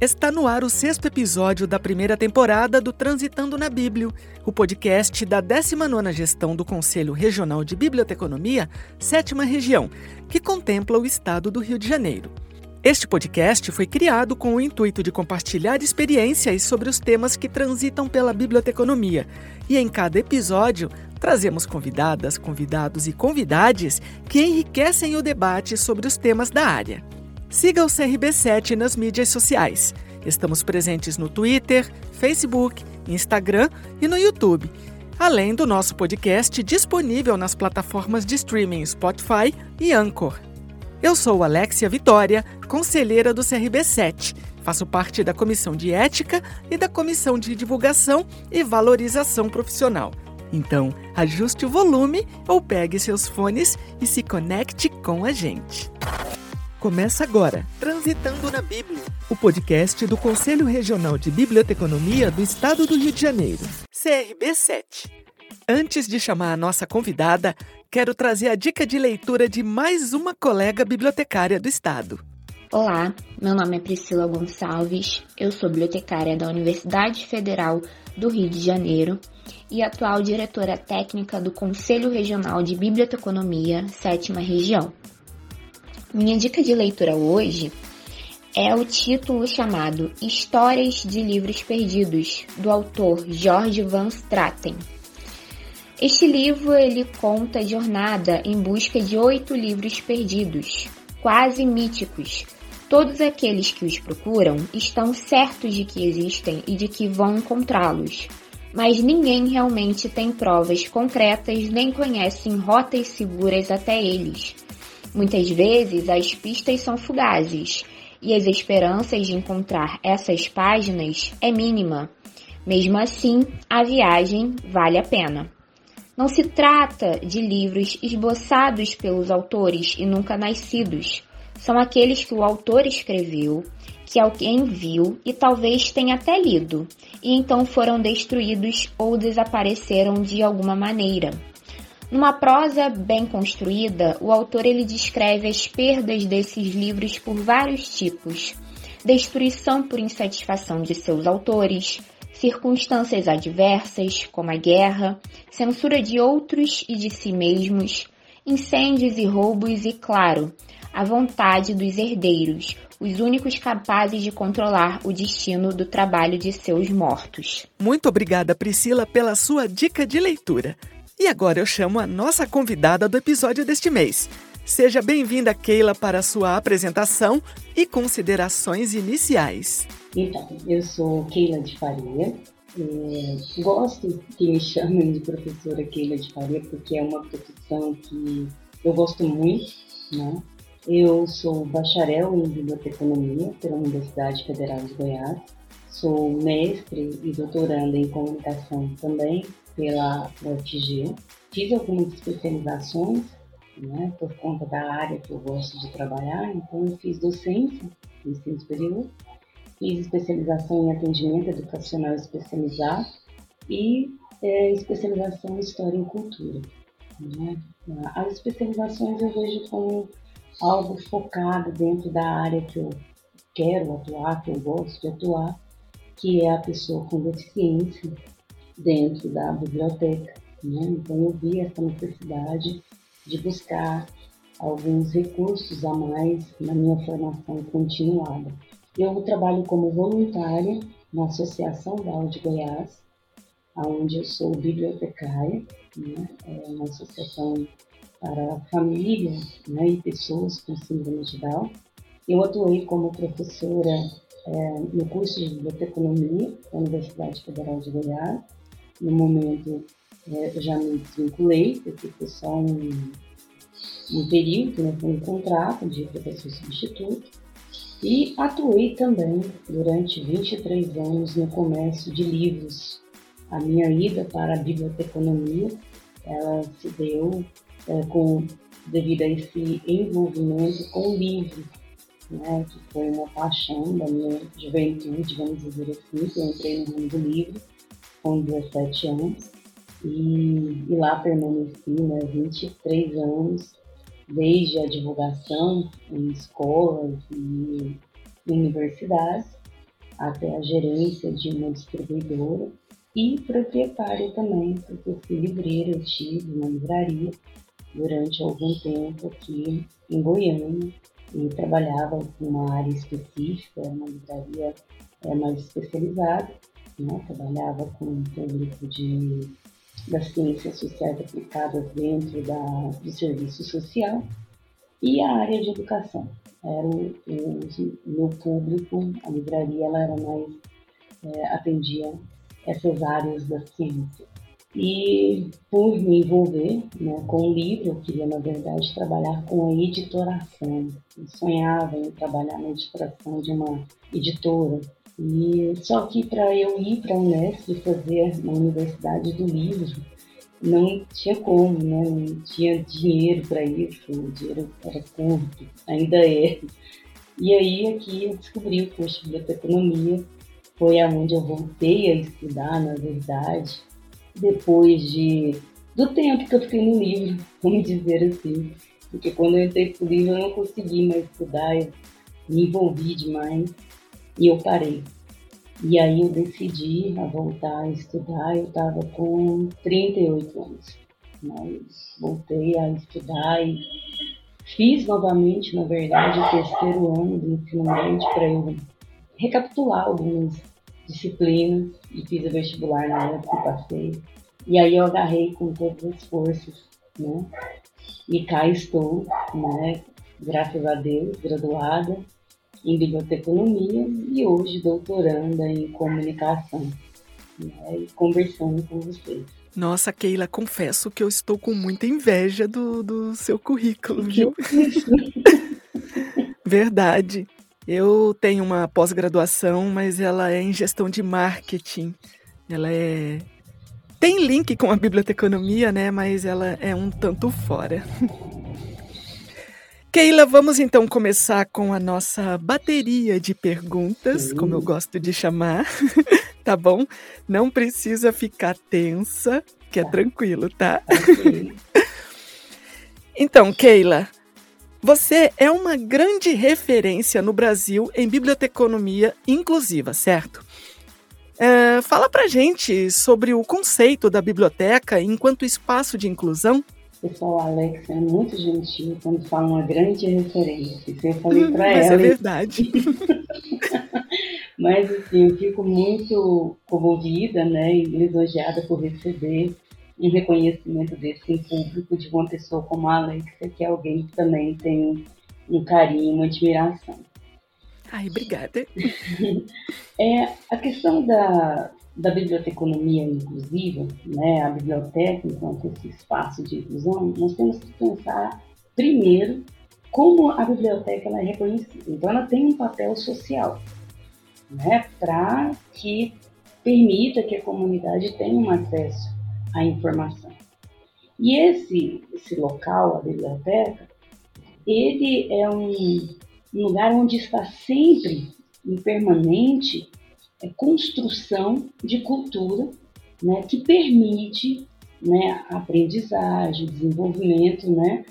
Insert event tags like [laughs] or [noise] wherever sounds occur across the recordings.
Está no ar o sexto episódio da primeira temporada do Transitando na Bíblia, o podcast da 19ª Gestão do Conselho Regional de Biblioteconomia, sétima região, que contempla o estado do Rio de Janeiro. Este podcast foi criado com o intuito de compartilhar experiências sobre os temas que transitam pela biblioteconomia, e em cada episódio trazemos convidadas, convidados e convidades que enriquecem o debate sobre os temas da área. Siga o CRB7 nas mídias sociais. Estamos presentes no Twitter, Facebook, Instagram e no YouTube, além do nosso podcast disponível nas plataformas de streaming Spotify e Anchor. Eu sou Alexia Vitória, conselheira do CRB7. Faço parte da Comissão de Ética e da Comissão de Divulgação e Valorização Profissional. Então, ajuste o volume ou pegue seus fones e se conecte com a gente. Começa agora, Transitando na Bíblia, o podcast do Conselho Regional de Biblioteconomia do Estado do Rio de Janeiro, CRB7. Antes de chamar a nossa convidada, quero trazer a dica de leitura de mais uma colega bibliotecária do Estado. Olá, meu nome é Priscila Gonçalves, eu sou bibliotecária da Universidade Federal do Rio de Janeiro e atual diretora técnica do Conselho Regional de Biblioteconomia, sétima região. Minha dica de leitura hoje é o título chamado Histórias de Livros Perdidos, do autor George Van Straten. Este livro ele conta a jornada em busca de oito livros perdidos, quase míticos. Todos aqueles que os procuram estão certos de que existem e de que vão encontrá-los, mas ninguém realmente tem provas concretas nem conhece rotas seguras até eles Muitas vezes as pistas são fugazes e as esperanças de encontrar essas páginas é mínima. Mesmo assim, a viagem vale a pena. Não se trata de livros esboçados pelos autores e nunca nascidos. São aqueles que o autor escreveu, que alguém viu e talvez tenha até lido, e então foram destruídos ou desapareceram de alguma maneira. Numa prosa bem construída, o autor ele descreve as perdas desses livros por vários tipos: destruição por insatisfação de seus autores, circunstâncias adversas, como a guerra, censura de outros e de si mesmos, incêndios e roubos e, claro, a vontade dos herdeiros, os únicos capazes de controlar o destino do trabalho de seus mortos. Muito obrigada, Priscila, pela sua dica de leitura. E agora eu chamo a nossa convidada do episódio deste mês. Seja bem-vinda, Keila, para a sua apresentação e considerações iniciais. Então, eu sou Keila de Faria. É, gosto que me chamem de professora Keila de Faria porque é uma profissão que eu gosto muito, né? Eu sou bacharel em biblioteconomia pela Universidade Federal de Goiás. Sou mestre e doutoranda em comunicação também pela UFG. Fiz algumas especializações, né, por conta da área que eu gosto de trabalhar, então eu fiz docência no ensino superior, fiz especialização em atendimento educacional especializado e é, especialização em História e Cultura. Né? As especializações eu vejo como algo focado dentro da área que eu quero atuar, que eu gosto de atuar, que é a pessoa com deficiência, dentro da biblioteca. Né? Então eu vi essa necessidade de buscar alguns recursos a mais na minha formação continuada. Eu trabalho como voluntária na Associação da de Goiás, onde eu sou bibliotecária, né? é uma associação para famílias né, e pessoas com síndrome de Down. Eu atuei como professora é, no curso de biblioteconomia da Universidade Federal de Goiás no momento, é, já me desvinculei, porque foi só um, um período, né, foi um contrato de professor substituto. E atuei também durante 23 anos no comércio de livros. A minha ida para a biblioteconomia, ela se deu é, com, devido a esse envolvimento com livros, né, que foi uma paixão da minha juventude, vamos dizer assim, que eu entrei no mundo do livro com 17 anos. E, e lá permaneci né, 23 anos, desde a divulgação em escolas e universidades até a gerência de uma distribuidora e proprietária também, porque fui livreira, eu tive uma livraria durante algum tempo aqui em Goiânia e trabalhava com uma área específica, uma livraria é, mais especializada, né? trabalhava com um público de, das ciências sociais aplicadas dentro da, do serviço social e a área de educação. Era o, meu público, a livraria ela era mais, é, atendia essas áreas da ciência. E por me envolver né, com o livro, eu queria, na verdade, trabalhar com a editoração. Eu sonhava em trabalhar na editoração de uma editora. E só que para eu ir para a Unesp fazer na Universidade do Livro, não tinha como, né? não tinha dinheiro para isso, o dinheiro era curto, ainda é. E aí aqui eu descobri o curso de biblioteconomia, foi aonde eu voltei a estudar, na verdade, depois de do tempo que eu fiquei no livro, [laughs] vamos dizer assim. Porque quando eu entrei pro livro eu não consegui mais estudar, eu me envolvi demais e eu parei. E aí eu decidi a voltar a estudar, eu estava com 38 anos. Mas voltei a estudar e fiz novamente, na verdade, o terceiro ano do ensino médio para eu recapitular algumas disciplinas e fiz o vestibular na época e passei. E aí eu agarrei com todas as forças, né? E cá estou, né? Graças a Deus, graduada em biblioteconomia e hoje doutoranda em comunicação, né? E conversando com vocês. Nossa, Keila, confesso que eu estou com muita inveja do, do seu currículo, [laughs] viu? [laughs] Verdade. Eu tenho uma pós-graduação, mas ela é em gestão de marketing. Ela é tem link com a biblioteconomia, né? Mas ela é um tanto fora. [laughs] Keila, vamos então começar com a nossa bateria de perguntas, como eu gosto de chamar. [laughs] tá bom? Não precisa ficar tensa, que é tranquilo, tá? [laughs] então, Keila, você é uma grande referência no Brasil em biblioteconomia inclusiva, certo? É, fala pra gente sobre o conceito da biblioteca enquanto espaço de inclusão. Pessoal, Alex é muito gentil quando fala uma grande referência. Eu falei hum, para ela. Mas é verdade. [laughs] Mas assim, eu fico muito comovida, né, e lisonjeada por receber um reconhecimento desse em público de uma pessoa como a Alexia, que é alguém que também tem um carinho, uma admiração. Ai, obrigada. [laughs] é, a questão da, da biblioteconomia inclusiva, né, a biblioteca, então, esse espaço de inclusão, nós temos que pensar primeiro como a biblioteca ela é reconhecida. Então, ela tem um papel social, né, para que permita que a comunidade tenha um acesso à informação. E esse, esse local, a biblioteca, ele é um, um lugar onde está sempre em permanente construção de cultura né, que permite né, a aprendizagem, desenvolvimento né,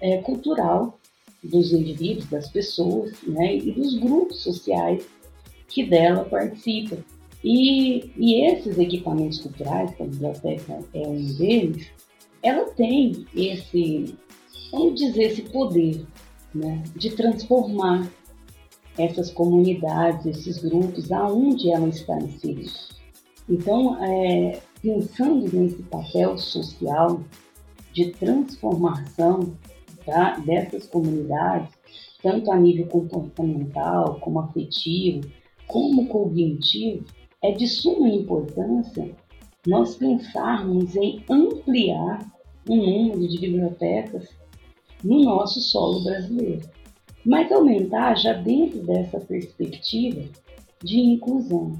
é, cultural dos indivíduos, das pessoas né, e dos grupos sociais que dela participam. E, e esses equipamentos culturais, que a biblioteca é um deles, ela tem esse, vamos dizer, esse poder né, de transformar essas comunidades, esses grupos, aonde ela está inserida. Então, é, pensando nesse papel social de transformação tá, dessas comunidades, tanto a nível comportamental, como afetivo, como cognitivo, é de suma importância nós pensarmos em ampliar o número de bibliotecas no nosso solo brasileiro, mas aumentar já dentro dessa perspectiva de inclusão.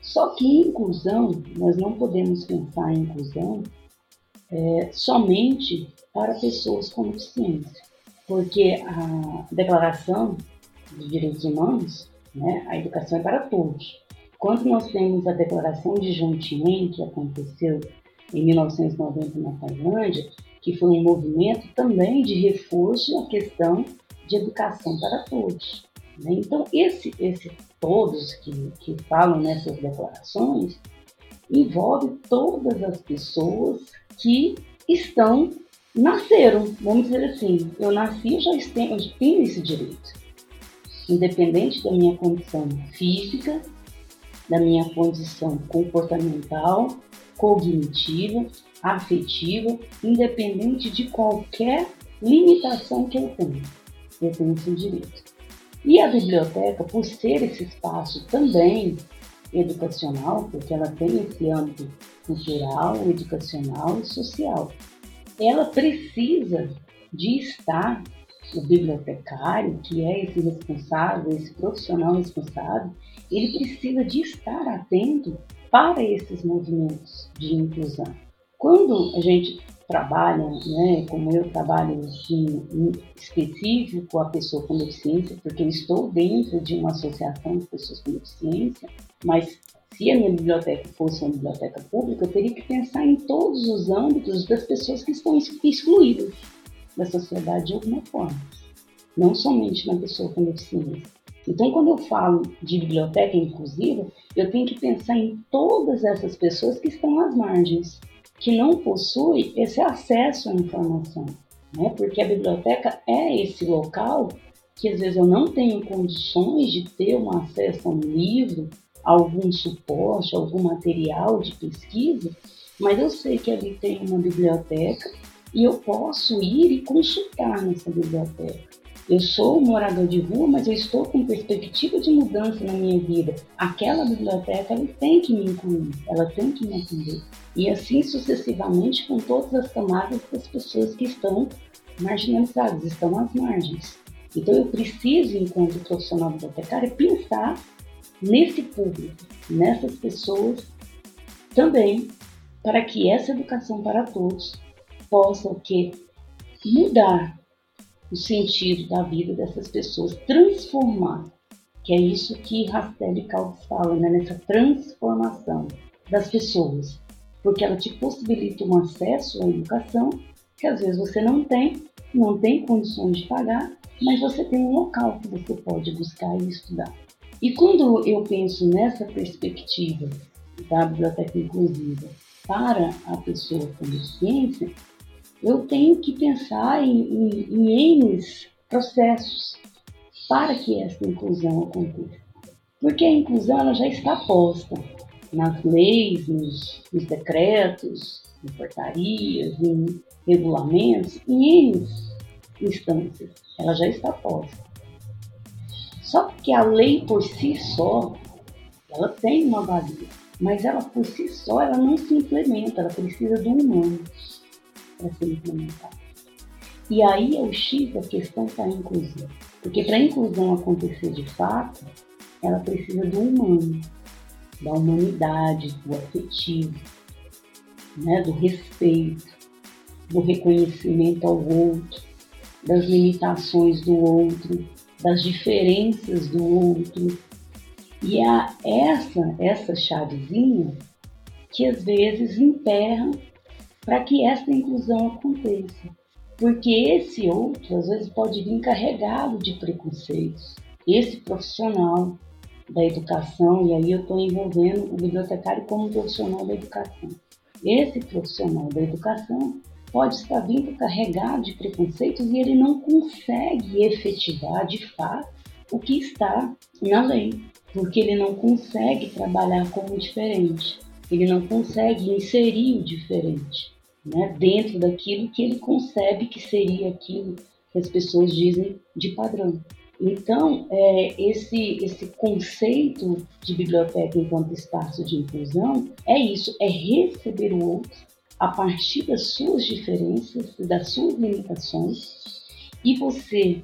Só que inclusão, nós não podemos pensar em inclusão é, somente para pessoas com deficiência, porque a Declaração de Direitos Humanos, né, a educação é para todos. Quando nós temos a Declaração de Jomtien, que aconteceu em 1990 na Tailândia, que foi um movimento também de reforço à questão de educação para todos. Né? Então, esse, esse todos que, que falam nessas declarações envolve todas as pessoas que estão, nasceram, vamos dizer assim, eu nasci, eu já tenho, eu tenho esse direito, independente da minha condição física, da minha condição comportamental, cognitiva, afetiva, independente de qualquer limitação que eu tenho. Eu tenho esse direito. E a biblioteca, por ser esse espaço também educacional, porque ela tem esse âmbito cultural, educacional e social, ela precisa de estar o bibliotecário, que é esse responsável, esse profissional responsável, ele precisa de estar atento para esses movimentos de inclusão. Quando a gente trabalha, né, como eu trabalho específico com a pessoa com deficiência, porque eu estou dentro de uma associação de pessoas com deficiência, mas se a minha biblioteca fosse uma biblioteca pública, eu teria que pensar em todos os âmbitos das pessoas que estão excluídas da sociedade de alguma forma, não somente na pessoa com deficiência. Então, quando eu falo de biblioteca inclusiva, eu tenho que pensar em todas essas pessoas que estão às margens, que não possuem esse acesso à informação, né? porque a biblioteca é esse local que às vezes eu não tenho condições de ter um acesso a um livro, algum suporte, algum material de pesquisa, mas eu sei que ali tem uma biblioteca e eu posso ir e consultar nessa biblioteca. Eu sou morador de rua, mas eu estou com perspectiva de mudança na minha vida. Aquela biblioteca ela tem que me incluir, ela tem que me atender. E assim sucessivamente com todas as camadas das pessoas que estão marginalizadas, estão às margens. Então eu preciso, enquanto profissional bibliotecário, pensar nesse público, nessas pessoas também, para que essa educação para todos possa o que mudar o sentido da vida dessas pessoas, transformar, que é isso que Rastelli Caldas fala, né? nessa transformação das pessoas, porque ela te possibilita um acesso à educação que às vezes você não tem, não tem condições de pagar, mas você tem um local que você pode buscar e estudar. E quando eu penso nessa perspectiva da biblioteca inclusiva para a pessoa com deficiência, eu tenho que pensar em, em, em processos para que essa inclusão aconteça. Porque a inclusão ela já está posta nas leis, nos, nos decretos, em portarias, em regulamentos, em N instâncias. Ela já está posta. Só que a lei por si só, ela tem uma valia, mas ela por si só, ela não se implementa, ela precisa do humano para ser implementada. E aí é o X da questão da inclusão. Porque para a inclusão acontecer de fato, ela precisa do humano, da humanidade, do afetivo, né, do respeito, do reconhecimento ao outro, das limitações do outro, das diferenças do outro. E é essa, essa chavezinha que às vezes emperra para que essa inclusão aconteça. Porque esse outro, às vezes, pode vir carregado de preconceitos. Esse profissional da educação, e aí eu estou envolvendo o bibliotecário como profissional da educação. Esse profissional da educação pode estar vindo carregado de preconceitos e ele não consegue efetivar de fato o que está na lei, porque ele não consegue trabalhar como diferente, ele não consegue inserir o diferente né, dentro daquilo que ele concebe que seria aquilo que as pessoas dizem de padrão. Então, é, esse, esse conceito de biblioteca enquanto espaço de inclusão é isso, é receber o outro a partir das suas diferenças, das suas limitações, e você,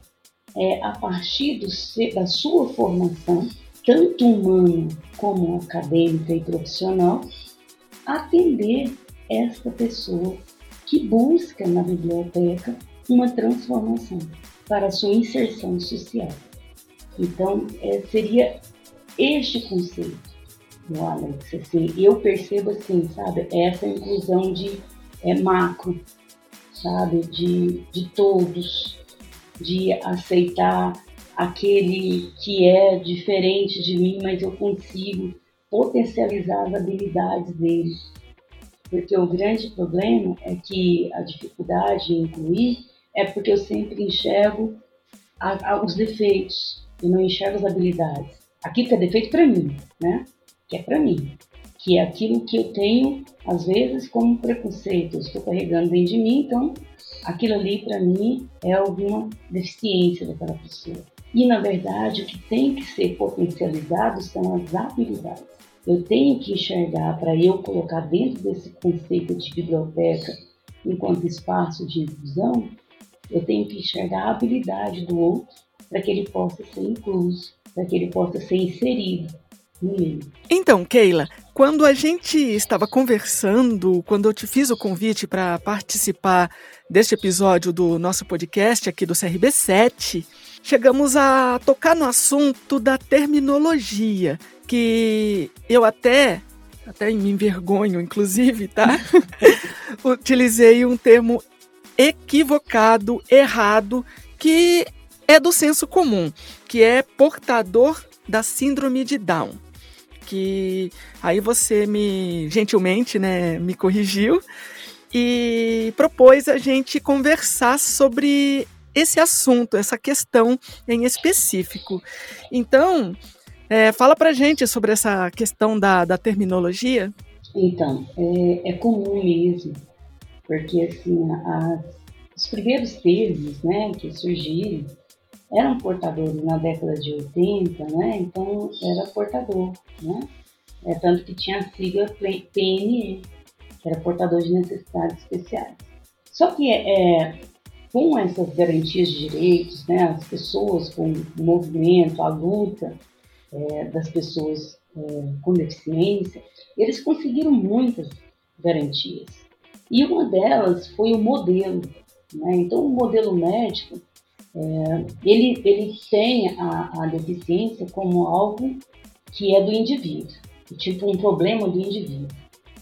é, a partir do, da sua formação, tanto humana como acadêmica e profissional, atender esta pessoa que busca na biblioteca uma transformação para sua inserção social. Então, é, seria este conceito do Alex. Assim, eu percebo assim, sabe, essa inclusão de é, macro, sabe, de, de todos, de aceitar aquele que é diferente de mim, mas eu consigo potencializar as habilidades dele. Porque o grande problema é que a dificuldade em incluir é porque eu sempre enxergo a, a, os defeitos e não enxergo as habilidades. Aquilo que é defeito para mim, né? Que é para mim. Que é aquilo que eu tenho, às vezes, como preconceito. Eu estou carregando dentro de mim, então aquilo ali para mim é alguma deficiência daquela pessoa. E na verdade, o que tem que ser potencializado são as habilidades. Eu tenho que enxergar para eu colocar dentro desse conceito de biblioteca enquanto espaço de inclusão, eu tenho que enxergar a habilidade do outro para que ele possa ser incluso, para que ele possa ser inserido no meio. Então, Keila, quando a gente estava conversando, quando eu te fiz o convite para participar deste episódio do nosso podcast aqui do CRB7, chegamos a tocar no assunto da terminologia, que eu até até me envergonho, inclusive, tá? [laughs] Utilizei um termo equivocado, errado, que é do senso comum, que é portador da síndrome de Down. Que aí você me gentilmente, né, me corrigiu e propôs a gente conversar sobre esse assunto, essa questão em específico. Então, é, fala pra gente sobre essa questão da, da terminologia. Então, é, é comum mesmo, porque assim, as, os primeiros termos né, que surgiram eram portadores na década de 80, né? Então era portador, né? É, tanto que tinha a sigla PNE, que era portador de necessidades especiais. Só que é, com essas garantias de direitos, né, as pessoas com o movimento, a luta é, das pessoas é, com deficiência, eles conseguiram muitas garantias. E uma delas foi o modelo. Né? Então, o modelo médico, é, ele, ele tem a, a deficiência como algo que é do indivíduo, tipo um problema do indivíduo.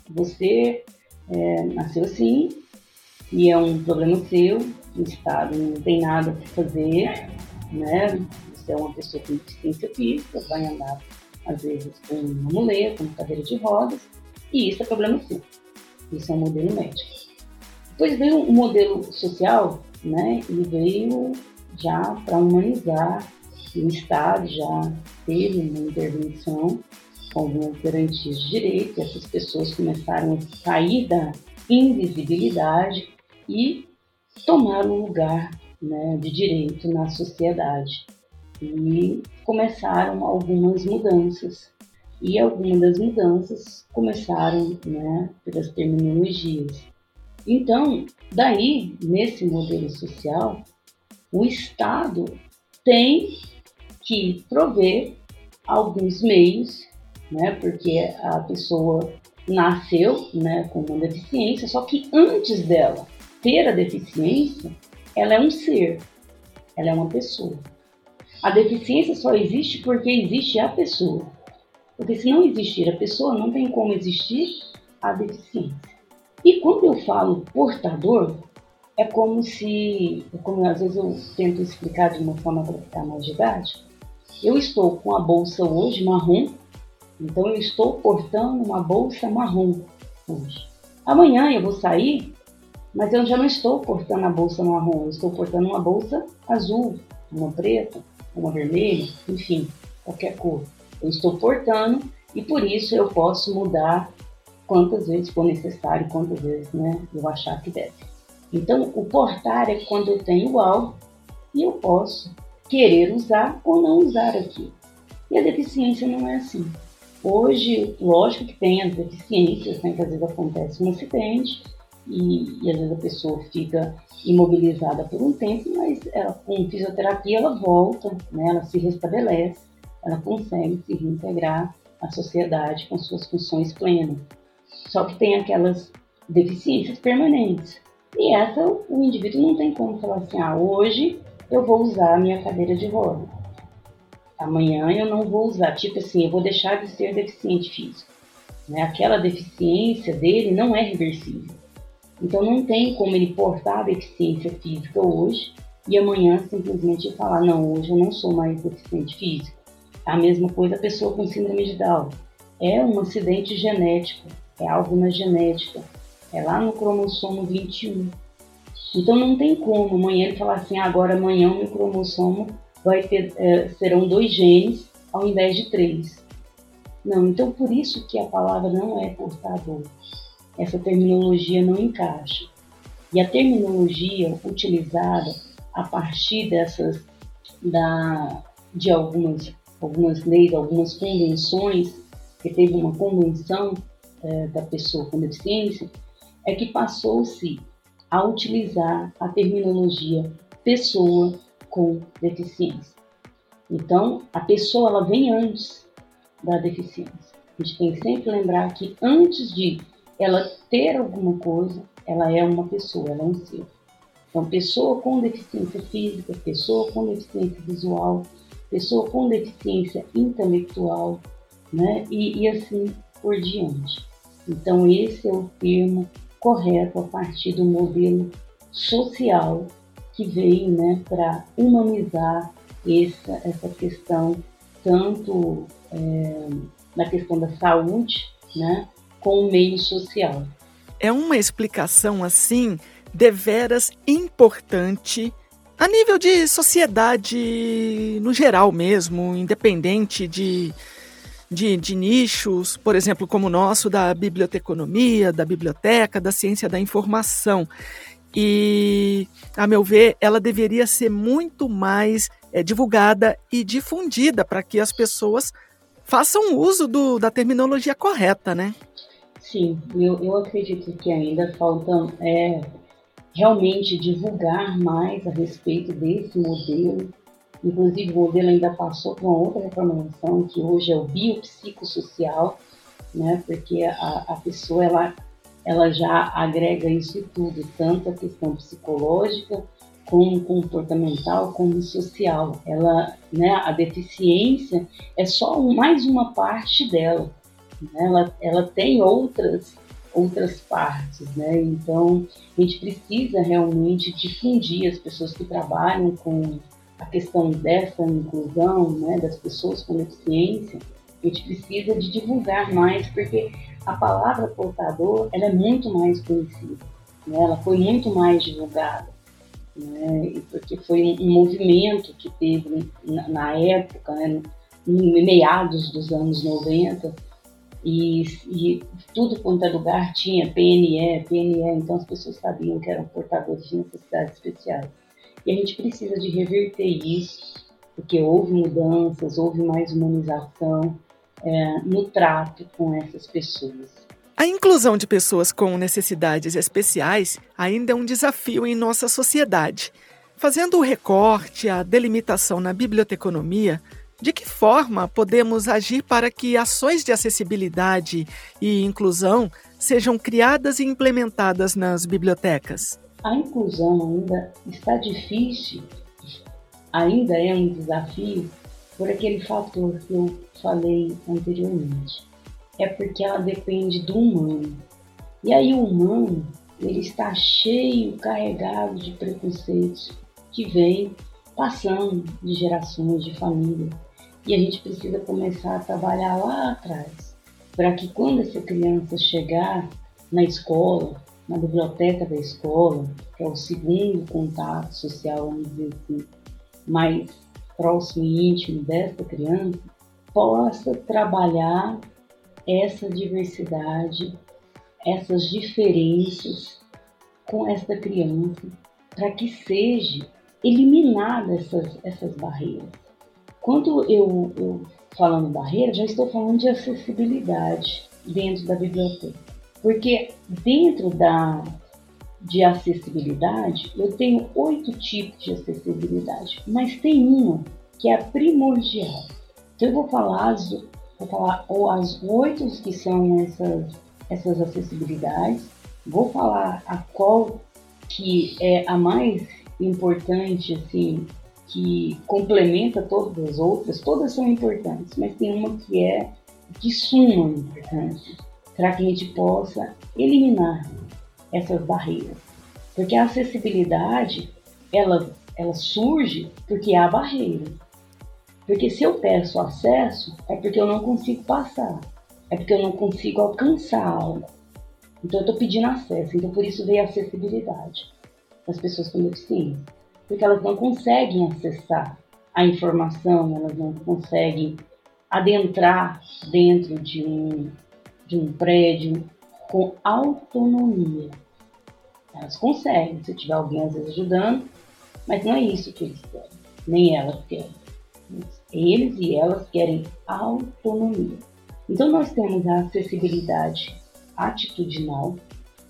Você é, nasceu assim e é um problema seu, o Estado não tem nada para fazer, né? Você é uma pessoa com deficiência física, vai andar às vezes com uma muleta, com cadeira de rodas, e isso é problema seu. Isso é um modelo médico. Depois veio um modelo social, né? E veio já para humanizar, o Estado já teve uma intervenção com algumas garantias de direito, essas pessoas começaram a sair da invisibilidade e tomar um lugar né, de direito na sociedade. E começaram algumas mudanças. E algumas das mudanças começaram né, pelas terminologias. Então, daí, nesse modelo social, o Estado tem que prover alguns meios, né, porque a pessoa nasceu né, com uma deficiência, só que antes dela ter a deficiência, ela é um ser, ela é uma pessoa. A deficiência só existe porque existe a pessoa. Porque se não existir a pessoa, não tem como existir a deficiência. E quando eu falo portador, é como se, é como às vezes eu tento explicar de uma forma para ficar mais didática. Eu estou com a bolsa hoje marrom, então eu estou portando uma bolsa marrom hoje. Amanhã eu vou sair mas eu já não estou portando a bolsa marrom, eu estou portando uma bolsa azul, uma preta, uma vermelha, enfim, qualquer cor. Eu estou portando e por isso eu posso mudar quantas vezes for necessário, quantas vezes né, eu achar que deve. Então, o portar é quando eu tenho algo e eu posso querer usar ou não usar aquilo. E a deficiência não é assim. Hoje, lógico que tem as deficiências, né, que às vezes acontece um acidente, e, e às vezes a pessoa fica imobilizada por um tempo, mas ela, com fisioterapia ela volta, né, ela se restabelece, ela consegue se reintegrar à sociedade com suas funções plenas. Só que tem aquelas deficiências permanentes. E essa o indivíduo não tem como falar assim, ah, hoje eu vou usar a minha cadeira de roda. Amanhã eu não vou usar, tipo assim, eu vou deixar de ser deficiente físico. Né? Aquela deficiência dele não é reversível. Então não tem como ele portar a deficiência física hoje e amanhã simplesmente falar, não, hoje eu não sou mais deficiente físico. A mesma coisa a pessoa com síndrome de Down. É um acidente genético, é algo na genética, é lá no cromossomo 21. Então não tem como amanhã ele falar assim, agora amanhã o meu cromossomo vai ter, é, serão dois genes ao invés de três. Não, então por isso que a palavra não é portador. Essa terminologia não encaixa. E a terminologia utilizada a partir dessas da, de algumas, algumas leis, algumas convenções, que teve uma convenção é, da pessoa com deficiência, é que passou-se a utilizar a terminologia pessoa com deficiência. Então, a pessoa ela vem antes da deficiência. A gente tem que sempre lembrar que antes de ela ter alguma coisa, ela é uma pessoa, ela é um ser. Então, pessoa com deficiência física, pessoa com deficiência visual, pessoa com deficiência intelectual, né? E, e assim por diante. Então, esse é o termo correto a partir do modelo social que veio né, para humanizar essa, essa questão, tanto é, na questão da saúde, né, com o meio social. É uma explicação assim deveras importante a nível de sociedade no geral mesmo, independente de de, de nichos, por exemplo, como o nosso, da biblioteconomia, da biblioteca, da ciência da informação. E, a meu ver, ela deveria ser muito mais é, divulgada e difundida para que as pessoas façam uso do, da terminologia correta, né? Sim, eu, eu acredito que ainda falta é, realmente divulgar mais a respeito desse modelo Inclusive, o modelo ainda passou por uma outra reformulação, que hoje é o biopsicossocial, né? porque a, a pessoa ela, ela já agrega isso tudo, tanto a questão psicológica, como comportamental, como social. Ela, né, a deficiência é só mais uma parte dela. Né? Ela, ela tem outras outras partes, né? Então a gente precisa realmente difundir as pessoas que trabalham com a questão dessa inclusão né, das pessoas com deficiência, a gente precisa de divulgar mais, porque a palavra portador ela é muito mais conhecida, né? ela foi muito mais divulgada, né? porque foi um, movimento que teve na, na época, né? em meados dos anos 90, e, e, tudo quanto é lugar tinha PNE, PNE, então as pessoas sabiam que eram portadores de necessidades especiais. E a gente precisa de reverter isso, porque houve mudanças, houve mais humanização é, no trato com essas pessoas. A inclusão de pessoas com necessidades especiais ainda é um desafio em nossa sociedade. Fazendo o recorte, a delimitação na biblioteconomia, de que forma podemos agir para que ações de acessibilidade e inclusão sejam criadas e implementadas nas bibliotecas? A inclusão ainda está difícil, ainda é um desafio por aquele fator que eu falei anteriormente. É porque ela depende do humano. E aí o humano, ele está cheio, carregado de preconceitos que vem passando de gerações de família. E a gente precisa começar a trabalhar lá atrás, para que quando essa criança chegar na escola, na biblioteca da escola, que é o segundo contato social, vamos dizer assim, mais próximo e íntimo dessa criança, possa trabalhar essa diversidade, essas diferenças com essa criança, para que seja eliminada essas, essas barreiras. Quando eu, eu falando barreira, já estou falando de acessibilidade dentro da biblioteca. Porque dentro da de acessibilidade, eu tenho oito tipos de acessibilidade, mas tem uma que é a primordial. Então eu vou falar as, vou falar as oito que são essas, essas acessibilidades, vou falar a qual que é a mais importante, assim, que complementa todas as outras, todas são importantes, mas tem uma que é de suma importância, para que a gente possa eliminar essas barreiras. Porque a acessibilidade, ela ela surge porque há barreira. Porque se eu peço acesso, é porque eu não consigo passar, é porque eu não consigo alcançar algo. Então eu estou pedindo acesso, então por isso veio a acessibilidade das pessoas com deficiência. Porque elas não conseguem acessar a informação, elas não conseguem adentrar dentro de um, de um prédio com autonomia. Elas conseguem, se tiver alguém às vezes ajudando, mas não é isso que eles querem, nem elas querem. Eles e elas querem autonomia. Então nós temos a acessibilidade atitudinal,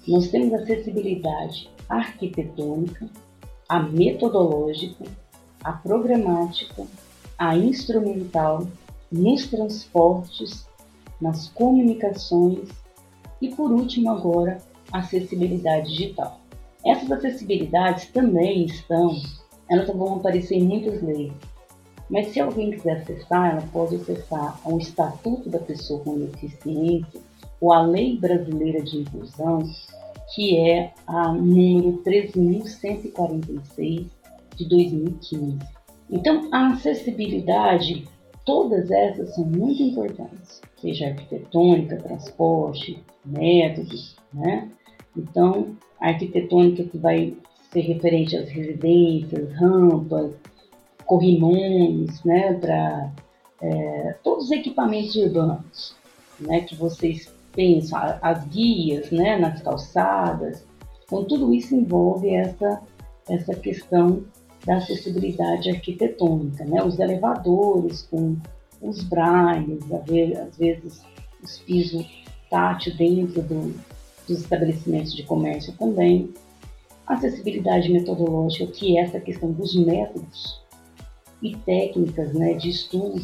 nós temos a acessibilidade arquitetônica, a metodológica, a programática, a instrumental, nos transportes, nas comunicações e, por último, agora, a acessibilidade digital. Essas acessibilidades também estão, elas vão aparecer em muitas leis, mas se alguém quiser acessar, ela pode acessar o Estatuto da Pessoa com Deficiência ou a Lei Brasileira de Inclusão, que é a número 13.146 de 2015. Então, a acessibilidade, todas essas são muito importantes, seja arquitetônica, transporte, métodos, né? Então, a arquitetônica que vai ser referente às residências, rampas, corrimões, né, para é, todos os equipamentos urbanos, né, que vocês pensam, as guias, né, nas calçadas. Então, tudo isso envolve essa, essa questão da acessibilidade arquitetônica, né, os elevadores com os brailles, às vezes os pisos tátil dentro do, dos estabelecimentos de comércio também. Acessibilidade metodológica, que é essa questão dos métodos e técnicas né, de estudo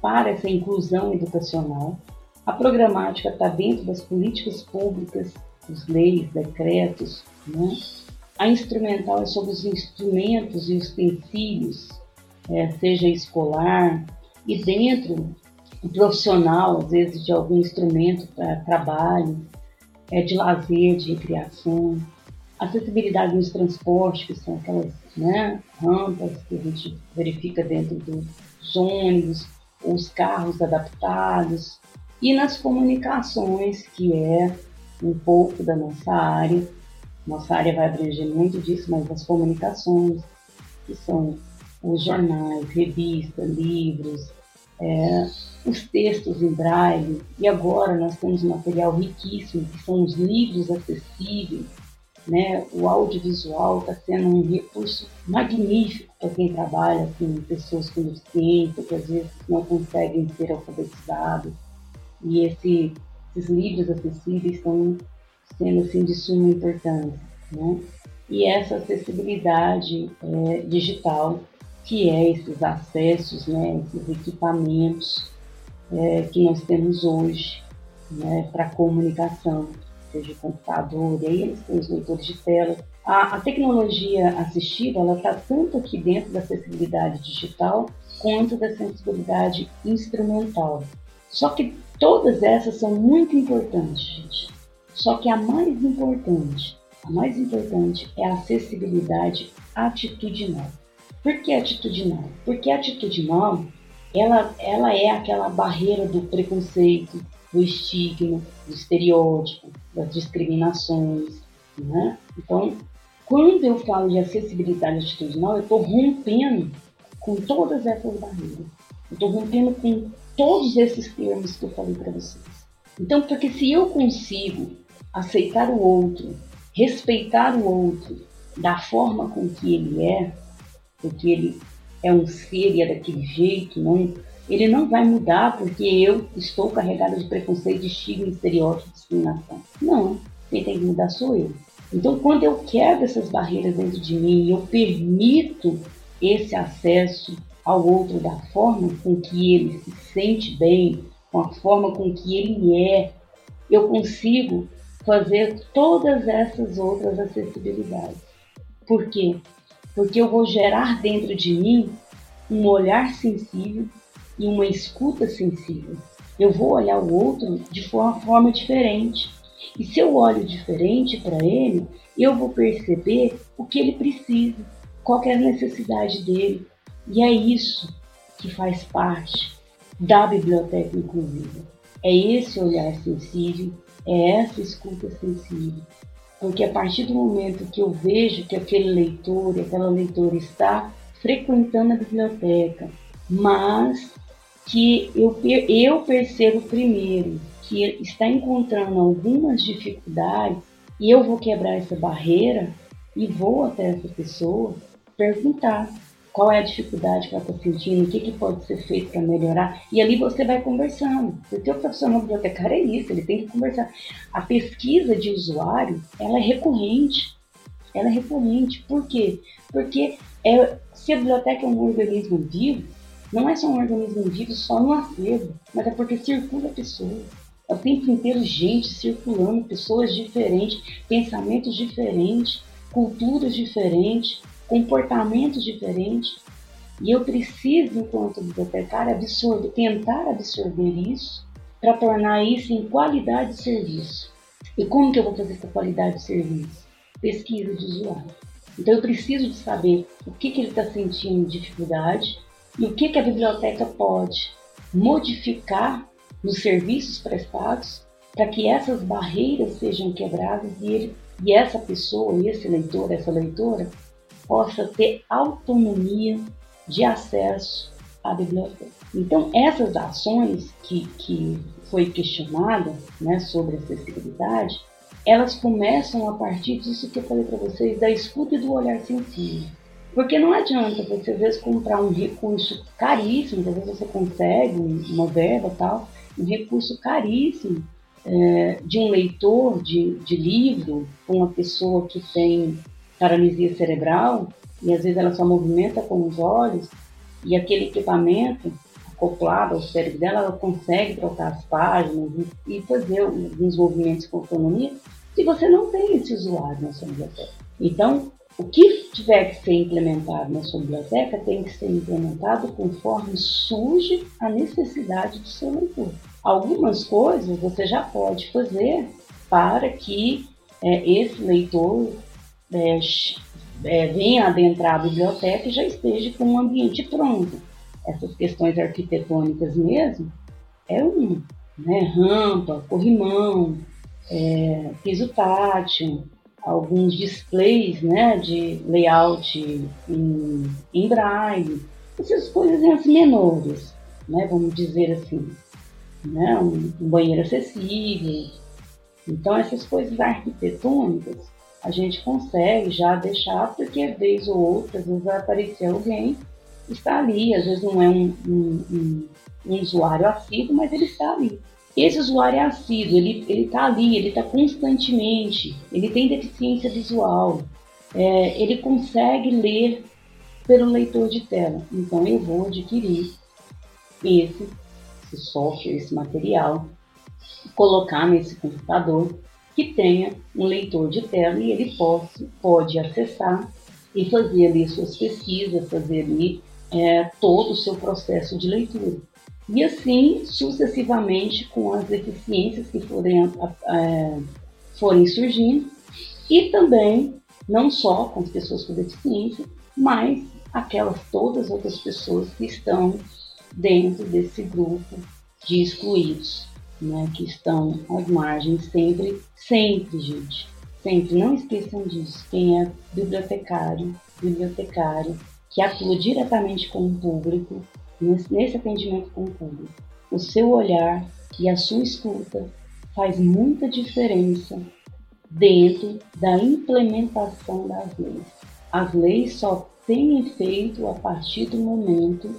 para essa inclusão educacional. A programática está dentro das políticas públicas, as leis, decretos. Né? A instrumental é sobre os instrumentos e utensílios, é, seja escolar, e dentro profissional, às vezes, de algum instrumento para trabalho, é, de lazer, de recreação. Acessibilidade nos transportes, que são aquelas né, rampas que a gente verifica dentro dos ônibus, os carros adaptados, e nas comunicações, que é um pouco da nossa área. Nossa área vai abranger muito disso, mas as comunicações, que são os jornais, revistas, livros, é, os textos em braille, e agora nós temos um material riquíssimo, que são os livros acessíveis, né? O audiovisual está sendo um recurso magnífico para quem trabalha com pessoas com deficiência, que às vezes não conseguem ser alfabetizados. E esse, esses livros acessíveis estão sendo assim, de suma importância. Né? E essa acessibilidade é, digital, que é esses acessos, né, esses equipamentos é, que nós temos hoje né, para comunicação, seja computador, e aí eles têm os leitores de tela. A, a tecnologia assistiva ela está tanto aqui dentro da acessibilidade digital quanto da sensibilidade instrumental. Só que todas essas são muito importantes, gente. Só que a mais importante, a mais importante é a acessibilidade atitudinal. Por que atitudinal? Porque atitudinal ela, ela é aquela barreira do preconceito, do estigma, do estereótipo, das discriminações. Né? Então, quando eu falo de acessibilidade atitudinal, eu estou rompendo com todas essas barreiras. Eu estou rompendo com todos esses termos que eu falei para vocês. Então, porque se eu consigo aceitar o outro, respeitar o outro da forma com que ele é, porque ele é um ser e é daquele jeito, não, ele não vai mudar porque eu estou carregada de preconceito, de estigma, estereótipo, discriminação. Não, quem tem que mudar sou eu. Então, quando eu quebro essas barreiras dentro de mim eu permito esse acesso ao outro da forma com que ele se sente bem, com a forma com que ele é, eu consigo fazer todas essas outras acessibilidades. Por quê? Porque eu vou gerar dentro de mim um olhar sensível e uma escuta sensível. Eu vou olhar o outro de uma forma diferente. E se eu olho diferente para ele, eu vou perceber o que ele precisa, qual é a necessidade dele. E é isso que faz parte da biblioteca inclusiva. É esse olhar sensível, é essa escuta sensível. Porque a partir do momento que eu vejo que aquele leitor, aquela leitora está frequentando a biblioteca, mas que eu, eu percebo primeiro que está encontrando algumas dificuldades e eu vou quebrar essa barreira e vou até essa pessoa perguntar qual é a dificuldade que ela está sentindo, o que, que pode ser feito para melhorar. E ali você vai conversando. O profissional bibliotecário é isso, ele tem que conversar. A pesquisa de usuário, ela é recorrente. Ela é recorrente. Por quê? Porque é, se a biblioteca é um organismo vivo, não é só um organismo vivo só no acervo, mas é porque circula pessoas. É o tempo inteiro gente circulando, pessoas diferentes, pensamentos diferentes, culturas diferentes, comportamentos diferentes. E eu preciso, enquanto bibliotecária, absorver, tentar absorver isso para tornar isso em qualidade de serviço. E como que eu vou fazer essa qualidade de serviço? Pesquisa de usuário. Então eu preciso de saber o que, que ele está sentindo de dificuldade e o que, que a biblioteca pode modificar nos serviços prestados para que essas barreiras sejam quebradas e, ele, e essa pessoa, esse leitor, essa leitora, possa ter autonomia de acesso à biblioteca. Então, essas ações que, que foi questionada né, sobre acessibilidade, elas começam a partir disso que eu falei para vocês, da escuta e do olhar sensível. Porque não adianta você, às vezes, comprar um recurso caríssimo, às vezes você consegue uma verba tal, um recurso caríssimo é, de um leitor de, de livro, uma pessoa que tem paralisia cerebral, e às vezes ela só movimenta com os olhos, e aquele equipamento acoplado ao cérebro dela, ela consegue trocar as páginas e fazer alguns movimentos com autonomia, se você não tem esse usuário na sua biblioteca. Então, o que tiver que ser implementado na sua biblioteca tem que ser implementado conforme surge a necessidade do seu leitor. Algumas coisas você já pode fazer para que é, esse leitor é, é, venha adentrar a biblioteca e já esteja com um ambiente pronto. Essas questões arquitetônicas mesmo é uma, né? rampa, corrimão, é, piso tátil, alguns displays né, de layout em, em braille, essas coisas menores, né, vamos dizer assim, né, um, um banheiro acessível. Então essas coisas arquitetônicas a gente consegue já deixar, porque vez ou outra, às vezes vai aparecer alguém, está ali, às vezes não é um, um, um, um usuário assíduo, mas ele está ali. Esse usuário é assíduo, ele está ali, ele está constantemente, ele tem deficiência visual, é, ele consegue ler pelo leitor de tela. Então eu vou adquirir esse, esse software, esse material, colocar nesse computador que tenha um leitor de tela e ele pode, pode acessar e fazer ali suas pesquisas, fazer ali é, todo o seu processo de leitura. E assim sucessivamente com as deficiências que forem, é, forem surgindo e também não só com as pessoas com deficiência, mas aquelas todas as outras pessoas que estão dentro desse grupo de excluídos né, que estão às margens sempre, sempre, gente. Sempre, não esqueçam disso. Quem é bibliotecário, bibliotecário, que atua diretamente com o público, nesse atendimento com o público, o seu olhar e a sua escuta faz muita diferença dentro da implementação das leis. As leis só têm efeito a partir do momento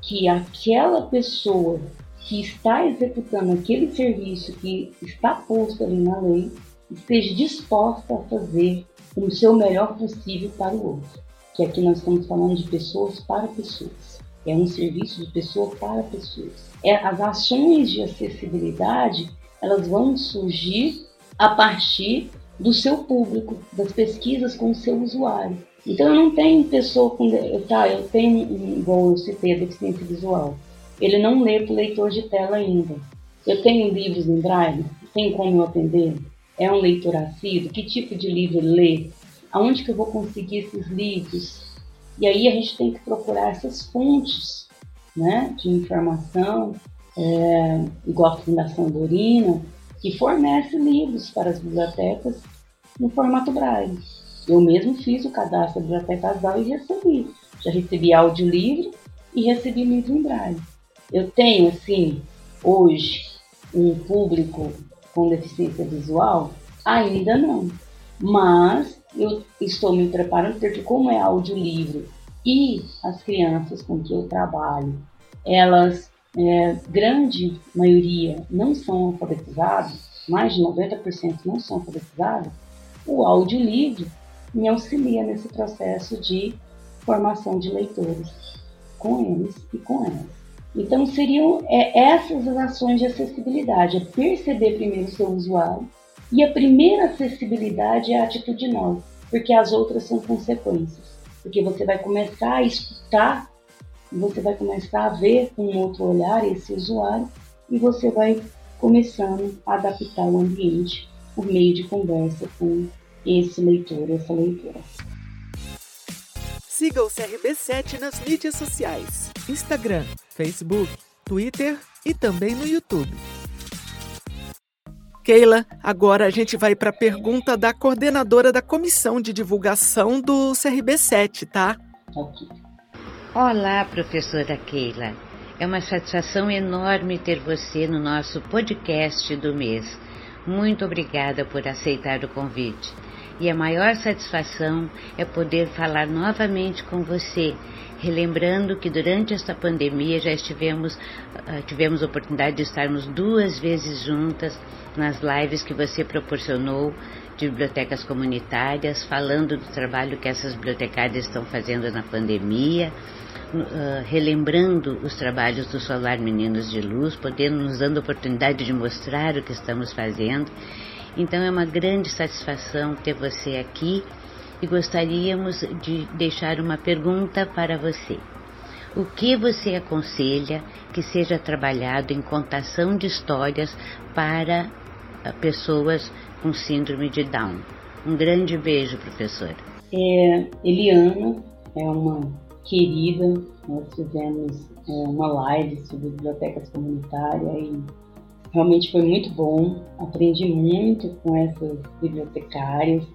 que aquela pessoa que está executando aquele serviço que está posto ali na lei esteja disposta a fazer o seu melhor possível para o outro. Que aqui nós estamos falando de pessoas para pessoas. É um serviço de pessoa para pessoas. É, as ações de acessibilidade elas vão surgir a partir do seu público, das pesquisas com o seu usuário. Então eu não tenho pessoa com. Tá, eu tenho, igual eu citei, a deficiência visual ele não lê para o leitor de tela ainda. Eu tenho livros em braille? Tem como eu atender? É um leitor assíduo? Que tipo de livro lê? Aonde que eu vou conseguir esses livros? E aí a gente tem que procurar essas fontes né, de informação, é, igual a Fundação Dorina, que fornece livros para as bibliotecas no formato Braille. Eu mesmo fiz o cadastro da Biblioteca Asal e recebi. Já recebi audiolivro e recebi livro em Braille. Eu tenho, assim, hoje, um público com deficiência visual? Ainda não. Mas eu estou me preparando, porque como é audiolivro e as crianças com que eu trabalho, elas, é, grande maioria, não são alfabetizadas, mais de 90% não são alfabetizadas, o audiolivro me auxilia nesse processo de formação de leitores com eles e com elas. Então seriam é, essas as ações de acessibilidade, é perceber primeiro o seu usuário. E a primeira acessibilidade é a atitude nós, porque as outras são consequências, porque você vai começar a escutar, você vai começar a ver com um outro olhar esse usuário e você vai começando a adaptar o ambiente por meio de conversa com esse leitor, essa leitora. Siga o CRB7 nas mídias sociais: Instagram, Facebook, Twitter e também no YouTube. Keila, agora a gente vai para a pergunta da coordenadora da comissão de divulgação do CRB7, tá? Olá, professora Keila. É uma satisfação enorme ter você no nosso podcast do mês. Muito obrigada por aceitar o convite e a maior satisfação é poder falar novamente com você, relembrando que durante esta pandemia já estivemos, uh, tivemos oportunidade de estarmos duas vezes juntas nas lives que você proporcionou de bibliotecas comunitárias, falando do trabalho que essas bibliotecárias estão fazendo na pandemia, uh, relembrando os trabalhos do Solar Meninos de Luz, podendo nos dando a oportunidade de mostrar o que estamos fazendo. Então é uma grande satisfação ter você aqui e gostaríamos de deixar uma pergunta para você. O que você aconselha que seja trabalhado em contação de histórias para ah, pessoas com síndrome de Down? Um grande beijo, professora. É, Eliana é uma querida, nós fizemos é, uma live sobre bibliotecas comunitárias e Realmente foi muito bom, aprendi muito com essas bibliotecárias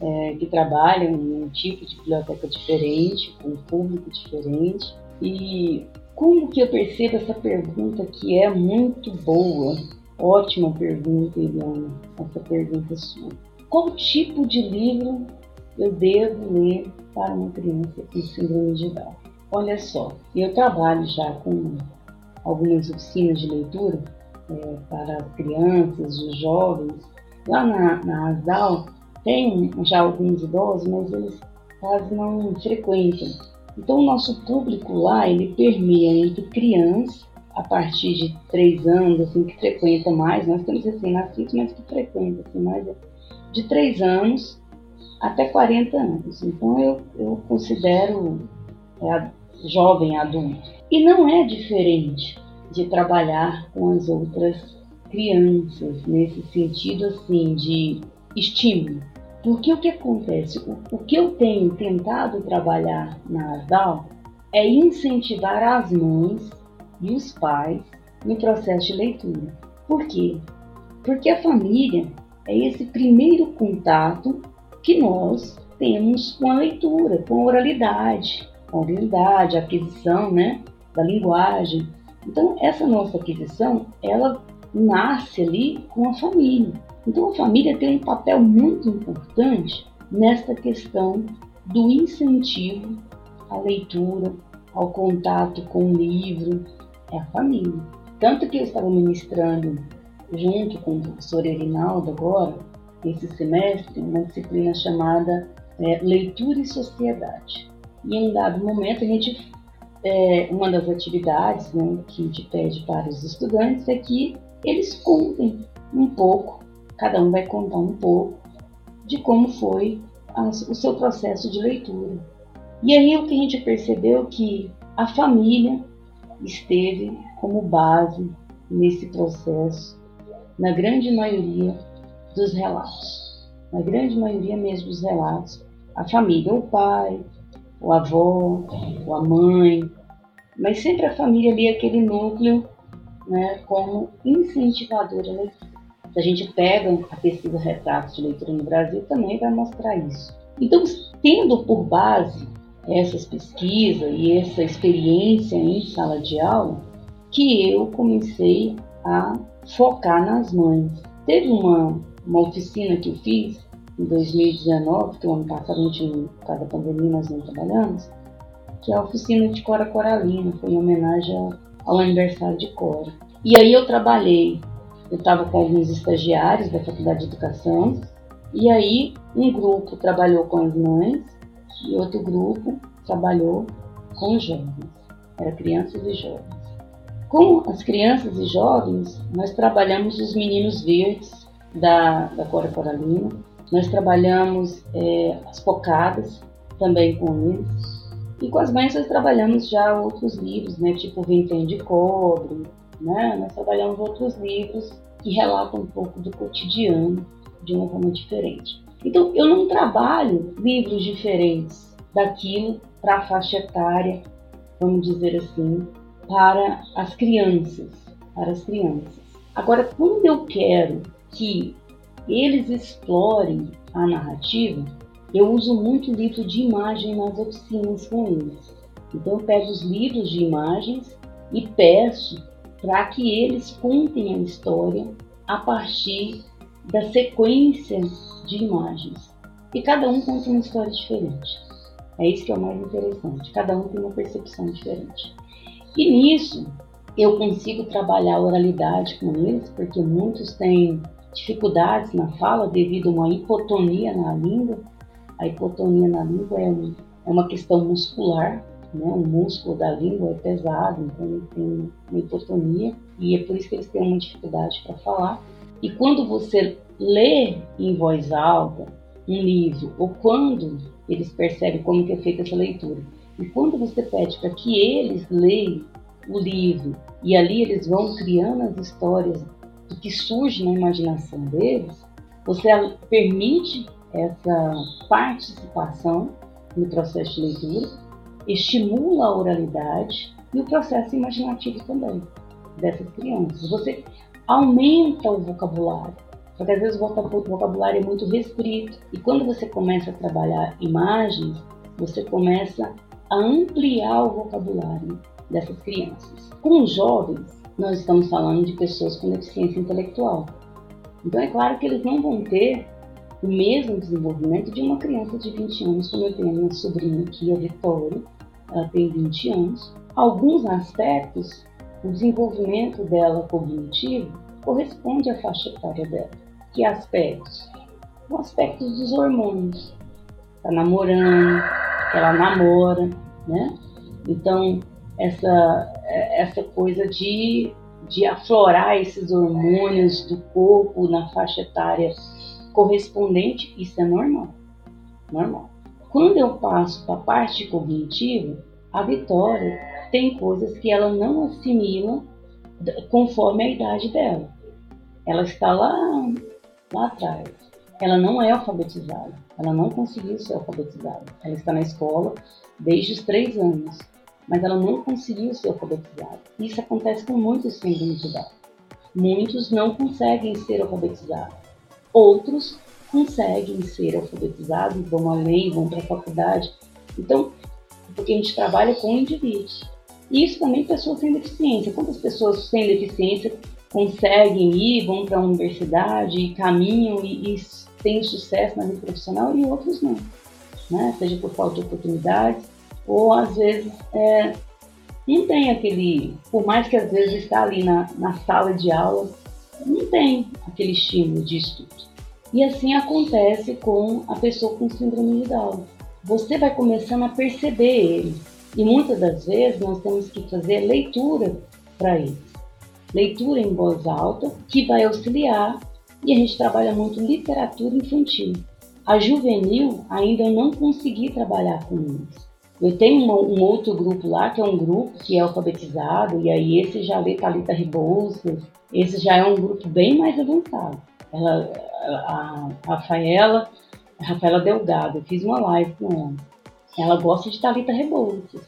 é, que trabalham em um tipo de biblioteca diferente, com um público diferente. E como que eu percebo essa pergunta que é muito boa? Ótima pergunta, Eliana, essa pergunta sua. Qual tipo de livro eu devo ler para uma criança com síndrome de Down? Olha só, eu trabalho já com algumas oficinas de leitura é, para as crianças, os jovens. Lá na, na Asdal tem já alguns idosos, mas eles quase não frequentam. Então o nosso público lá, ele permeia entre crianças, a partir de 3 anos, assim, que frequenta mais, nós temos recém-nascidos, mas que frequenta assim, mais de 3 anos até 40 anos. Então eu, eu considero é, jovem adulto. E não é diferente de trabalhar com as outras crianças, nesse sentido assim de estímulo. Porque o que acontece? O, o que eu tenho tentado trabalhar na ASDAL é incentivar as mães e os pais no processo de leitura. Por quê? Porque a família é esse primeiro contato que nós temos com a leitura, com a oralidade, a oralidade, a aquisição né, da linguagem. Então, essa nossa aquisição, ela nasce ali com a família. Então, a família tem um papel muito importante nesta questão do incentivo à leitura, ao contato com o livro, é a família. Tanto que eu estava ministrando junto com o professor Erinaldo agora, esse semestre, uma disciplina chamada é, Leitura e Sociedade. E em um dado momento a gente é, uma das atividades né, que a gente pede para os estudantes é que eles contem um pouco, cada um vai contar um pouco, de como foi o seu processo de leitura. E aí o que a gente percebeu que a família esteve como base nesse processo, na grande maioria dos relatos. Na grande maioria mesmo dos relatos, a família, o pai, o avô, a mãe, mas sempre a família ali, aquele núcleo, né, como incentivadora à leitura. Se a gente pega a pesquisa Retratos de Leitura no Brasil, também vai mostrar isso. Então, tendo por base essas pesquisas e essa experiência em sala de aula, que eu comecei a focar nas mães. Teve uma, uma oficina que eu fiz em 2019, que o ano passado, a gente, por causa da pandemia, nós não trabalhamos, que é a oficina de Cora Coralina, foi em homenagem ao, aniversário de Cora. E aí eu trabalhei, eu estava com alguns estagiários da Faculdade de Educação, e aí um grupo trabalhou com as mães e outro grupo trabalhou com os jovens, era crianças e jovens. Com as crianças e jovens, nós trabalhamos os meninos verdes da, da Cora Coralina, nós trabalhamos é, as focadas também com eles. E com as mães nós trabalhamos já outros livros, né, tipo Vintém de Cobre, né? Nós trabalhamos outros livros que relatam um pouco do cotidiano de uma forma diferente. Então, eu não trabalho livros diferentes daquilo para a faixa etária, vamos dizer assim, para as crianças, para as crianças. Agora, quando eu quero que eles explorem a narrativa, eu uso muito livro de imagem nas oficinas com eles. Então, eu pego os livros de imagens e peço para que eles contem a história a partir da sequência de imagens. E cada um conta uma história diferente. É isso que é o mais interessante. Cada um tem uma percepção diferente. E nisso eu consigo trabalhar a oralidade com eles, porque muitos têm dificuldades na fala devido a uma hipotonia na língua. A hipotonia na língua é, é uma questão muscular, né? o músculo da língua é pesado, então ele tem uma hipotonia e é por isso que eles têm uma dificuldade para falar. E quando você lê em voz alta um livro, ou quando eles percebem como que é feita essa leitura, e quando você pede para que eles leiam o livro e ali eles vão criando as histórias do que surge na imaginação deles, você permite essa participação no processo de leitura, estimula a oralidade e o processo imaginativo também dessas crianças. Você aumenta o vocabulário, porque às vezes o vocabulário é muito restrito e quando você começa a trabalhar imagens, você começa a ampliar o vocabulário dessas crianças. Com jovens, nós estamos falando de pessoas com deficiência intelectual. Então é claro que eles não vão ter o mesmo desenvolvimento de uma criança de 20 anos, como eu tenho minha sobrinha aqui, a Vitória, ela tem 20 anos. Alguns aspectos, o desenvolvimento dela cognitivo corresponde à faixa etária dela. Que aspectos? O aspecto dos hormônios. Está namorando, ela namora, né? Então, essa, essa coisa de, de aflorar esses hormônios do corpo na faixa etária correspondente, isso é normal. Normal. Quando eu passo para a parte cognitiva, a Vitória tem coisas que ela não assimila conforme a idade dela. Ela está lá, lá atrás. Ela não é alfabetizada. Ela não conseguiu ser alfabetizada. Ela está na escola desde os três anos mas ela não conseguiu ser alfabetizada. Isso acontece com muitos síndromes de Down. Muitos não conseguem ser alfabetizados. Outros conseguem ser alfabetizados, vão além, vão para a faculdade. Então, porque a gente trabalha com indivíduos. E isso também pessoas sem deficiência. Quantas pessoas sem deficiência conseguem ir, vão para a universidade, caminham e, e têm sucesso na vida profissional e outros não. Né? Seja por falta de oportunidades, ou às vezes é, não tem aquele, por mais que às vezes está ali na, na sala de aula, não tem aquele estímulo de estudo. E assim acontece com a pessoa com síndrome de Down. Você vai começando a perceber ele. E muitas das vezes nós temos que fazer leitura para eles. Leitura em voz alta, que vai auxiliar, e a gente trabalha muito literatura infantil. A juvenil ainda não consegui trabalhar com eles. Eu tenho um outro grupo lá, que é um grupo que é alfabetizado, e aí esse já lê Thalita Rebouças, esse já é um grupo bem mais avançado. Ela, a, Rafaela, a Rafaela Delgado, eu fiz uma live com ela. ela gosta de Talita Rebouças.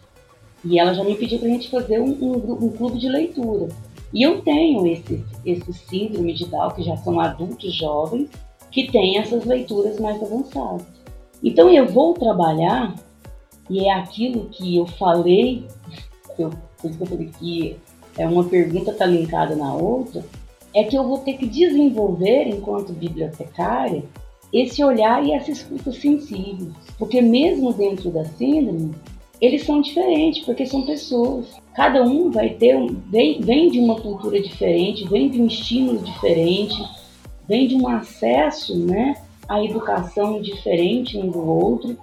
E ela já me pediu para a gente fazer um, um, um, clube de leitura. E eu tenho esse, esse síndrome de Down, que já são adultos jovens, que têm essas leituras mais avançadas. Então eu vou trabalhar, e é aquilo que eu falei, eu, por isso que eu falei que é uma pergunta está linkada na outra, é que eu vou ter que desenvolver, enquanto bibliotecária, esse olhar e essa escuta sensível. Porque mesmo dentro da síndrome, eles são diferentes, porque são pessoas. Cada um vai ter um, vem, vem de uma cultura diferente, vem de um estímulo diferente, vem de um acesso né, à educação diferente um do outro.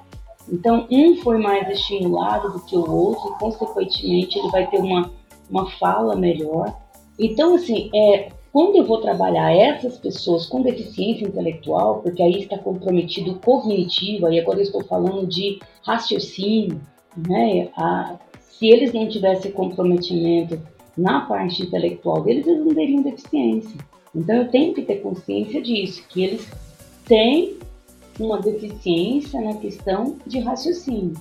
Então, um foi mais estimulado do que o outro, e, consequentemente, ele vai ter uma, uma fala melhor. Então, assim, é, quando eu vou trabalhar essas pessoas com deficiência intelectual, porque aí está comprometido cognitivo, e agora eu estou falando de raciocínio, né? A, se eles não tivessem comprometimento na parte intelectual deles, eles não teriam deficiência. Então eu tenho que ter consciência disso, que eles têm uma deficiência na questão de raciocínio.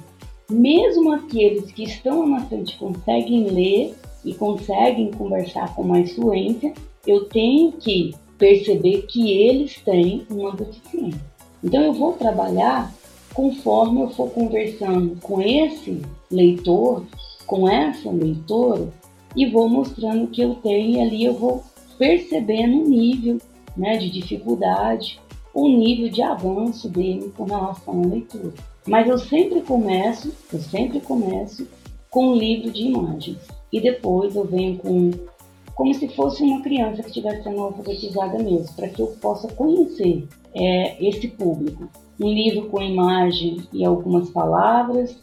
Mesmo aqueles que estão na frente conseguem ler e conseguem conversar com mais fluência, eu tenho que perceber que eles têm uma deficiência. Então eu vou trabalhar conforme eu for conversando com esse leitor, com essa leitora, e vou mostrando que eu tenho e ali eu vou percebendo o nível né, de dificuldade, o nível de avanço dele com relação à leitura. Mas eu sempre começo, eu sempre começo com um livro de imagens. E depois eu venho com como se fosse uma criança que estivesse sendo alfabetizada mesmo, para que eu possa conhecer é, esse público. Um livro com imagem e algumas palavras,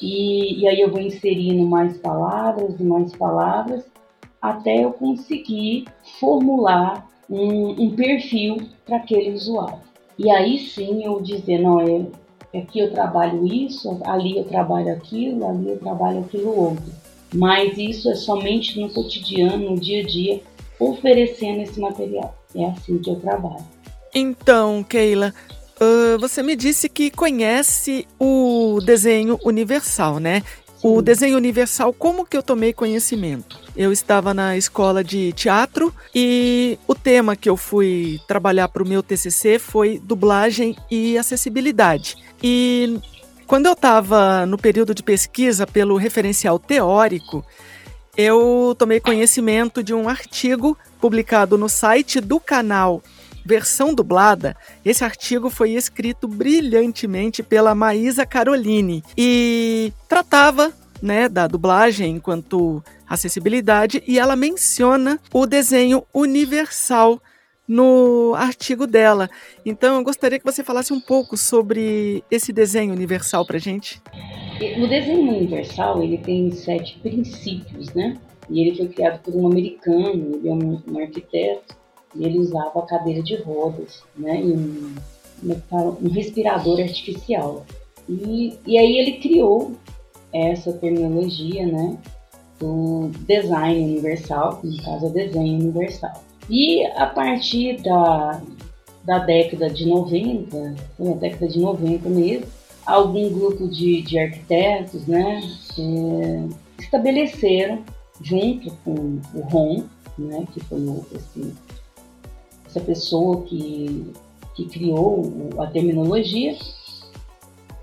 e, e aí eu vou inserindo mais palavras e mais palavras, até eu conseguir formular um, um perfil para aquele usuário. E aí sim eu dizer, não, é, aqui eu trabalho isso, ali eu trabalho aquilo, ali eu trabalho aquilo outro mas isso é somente no cotidiano, no dia a dia, oferecendo esse material. É assim que eu trabalho. Então, Keila, uh, você me disse que conhece o desenho universal, né? Sim. O desenho universal, como que eu tomei conhecimento? Eu estava na escola de teatro e o tema que eu fui trabalhar para o meu TCC foi dublagem e acessibilidade. E quando eu estava no período de pesquisa pelo referencial teórico, eu tomei conhecimento de um artigo publicado no site do canal Versão Dublada. Esse artigo foi escrito brilhantemente pela Maísa Caroline e tratava né, da dublagem enquanto acessibilidade e ela menciona o desenho universal no artigo dela. Então eu gostaria que você falasse um pouco sobre esse desenho universal para gente. O desenho universal ele tem sete princípios, né? E ele foi criado por um americano, ele é um, um arquiteto, e ele usava a cadeira de rodas, né? E um, um respirador artificial. E, e aí ele criou essa terminologia, né? Do design universal, que no caso é desenho universal. E a partir da, da década de 90, foi a década de 90 mesmo, algum grupo de, de arquitetos né, é, estabeleceram, junto com o Ron, né, que foi esse, essa pessoa que, que criou a terminologia,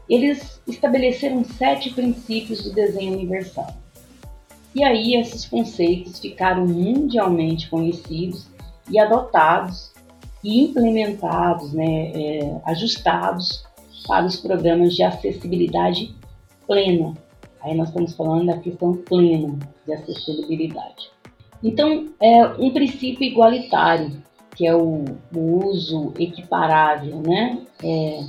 eles estabeleceram sete princípios do desenho universal. E aí esses conceitos ficaram mundialmente conhecidos e adotados e implementados, né, é, ajustados para os programas de acessibilidade plena. Aí nós estamos falando da questão plena de acessibilidade. Então, é um princípio igualitário, que é o, o uso equiparável, né? É,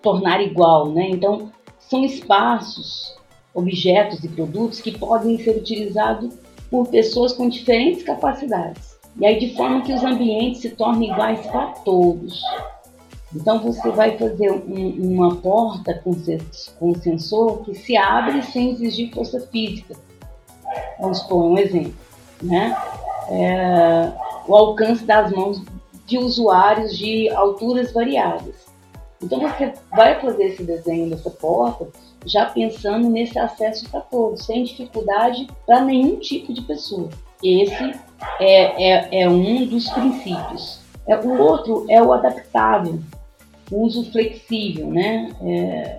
tornar igual, né? Então, são espaços, objetos e produtos que podem ser utilizados por pessoas com diferentes capacidades. E aí, de forma que os ambientes se tornem iguais para todos. Então, você vai fazer um, uma porta com, com sensor que se abre sem exigir força física. Vamos supor um exemplo. Né? É, o alcance das mãos de usuários de alturas variadas. Então você vai fazer esse desenho dessa porta já pensando nesse acesso para todos, sem dificuldade para nenhum tipo de pessoa. Esse é, é, é um dos princípios. É, o outro é o adaptável, o uso flexível, né? É,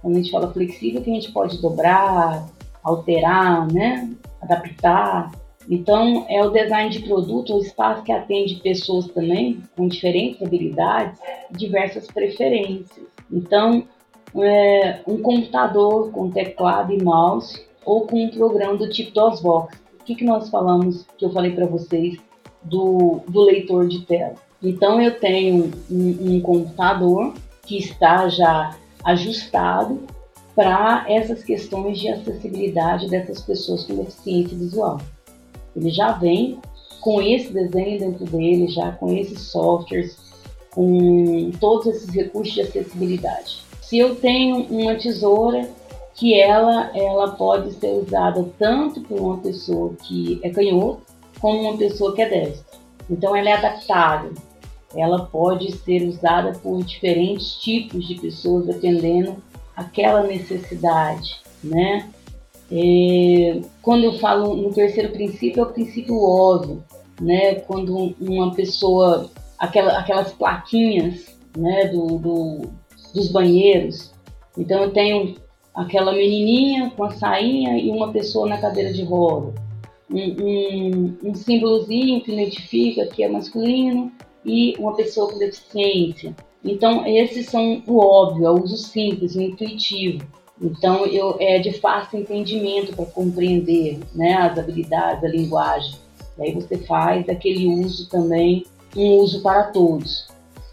quando a gente fala flexível, que a gente pode dobrar, alterar, né? Adaptar. Então, é o design de produto, o espaço que atende pessoas também com diferentes habilidades, diversas preferências. Então, é, um computador com teclado e mouse ou com um programa do tipo DOSBox. Que, que nós falamos, que eu falei para vocês, do, do leitor de tela. Então eu tenho um, um computador que está já ajustado para essas questões de acessibilidade dessas pessoas com deficiência visual. Ele já vem com esse desenho dentro dele, já com esses softwares, com todos esses recursos de acessibilidade. Se eu tenho uma tesoura que ela, ela pode ser usada tanto por uma pessoa que é canhoto como uma pessoa que é destra. Então ela é adaptável. Ela pode ser usada por diferentes tipos de pessoas dependendo aquela necessidade, né? É, quando eu falo no terceiro princípio é o princípio óbvio, né? Quando uma pessoa aquela, aquelas plaquinhas, né? Do, do dos banheiros. Então eu tenho aquela menininha com a sainha e uma pessoa na cadeira de roda. Um, um, um símbolozinho que identifica que é masculino e uma pessoa com deficiência. Então esses são o óbvio, é o uso simples, o intuitivo. Então eu é de fácil entendimento para compreender, né, as habilidades, a linguagem. E aí você faz aquele uso também, um uso para todos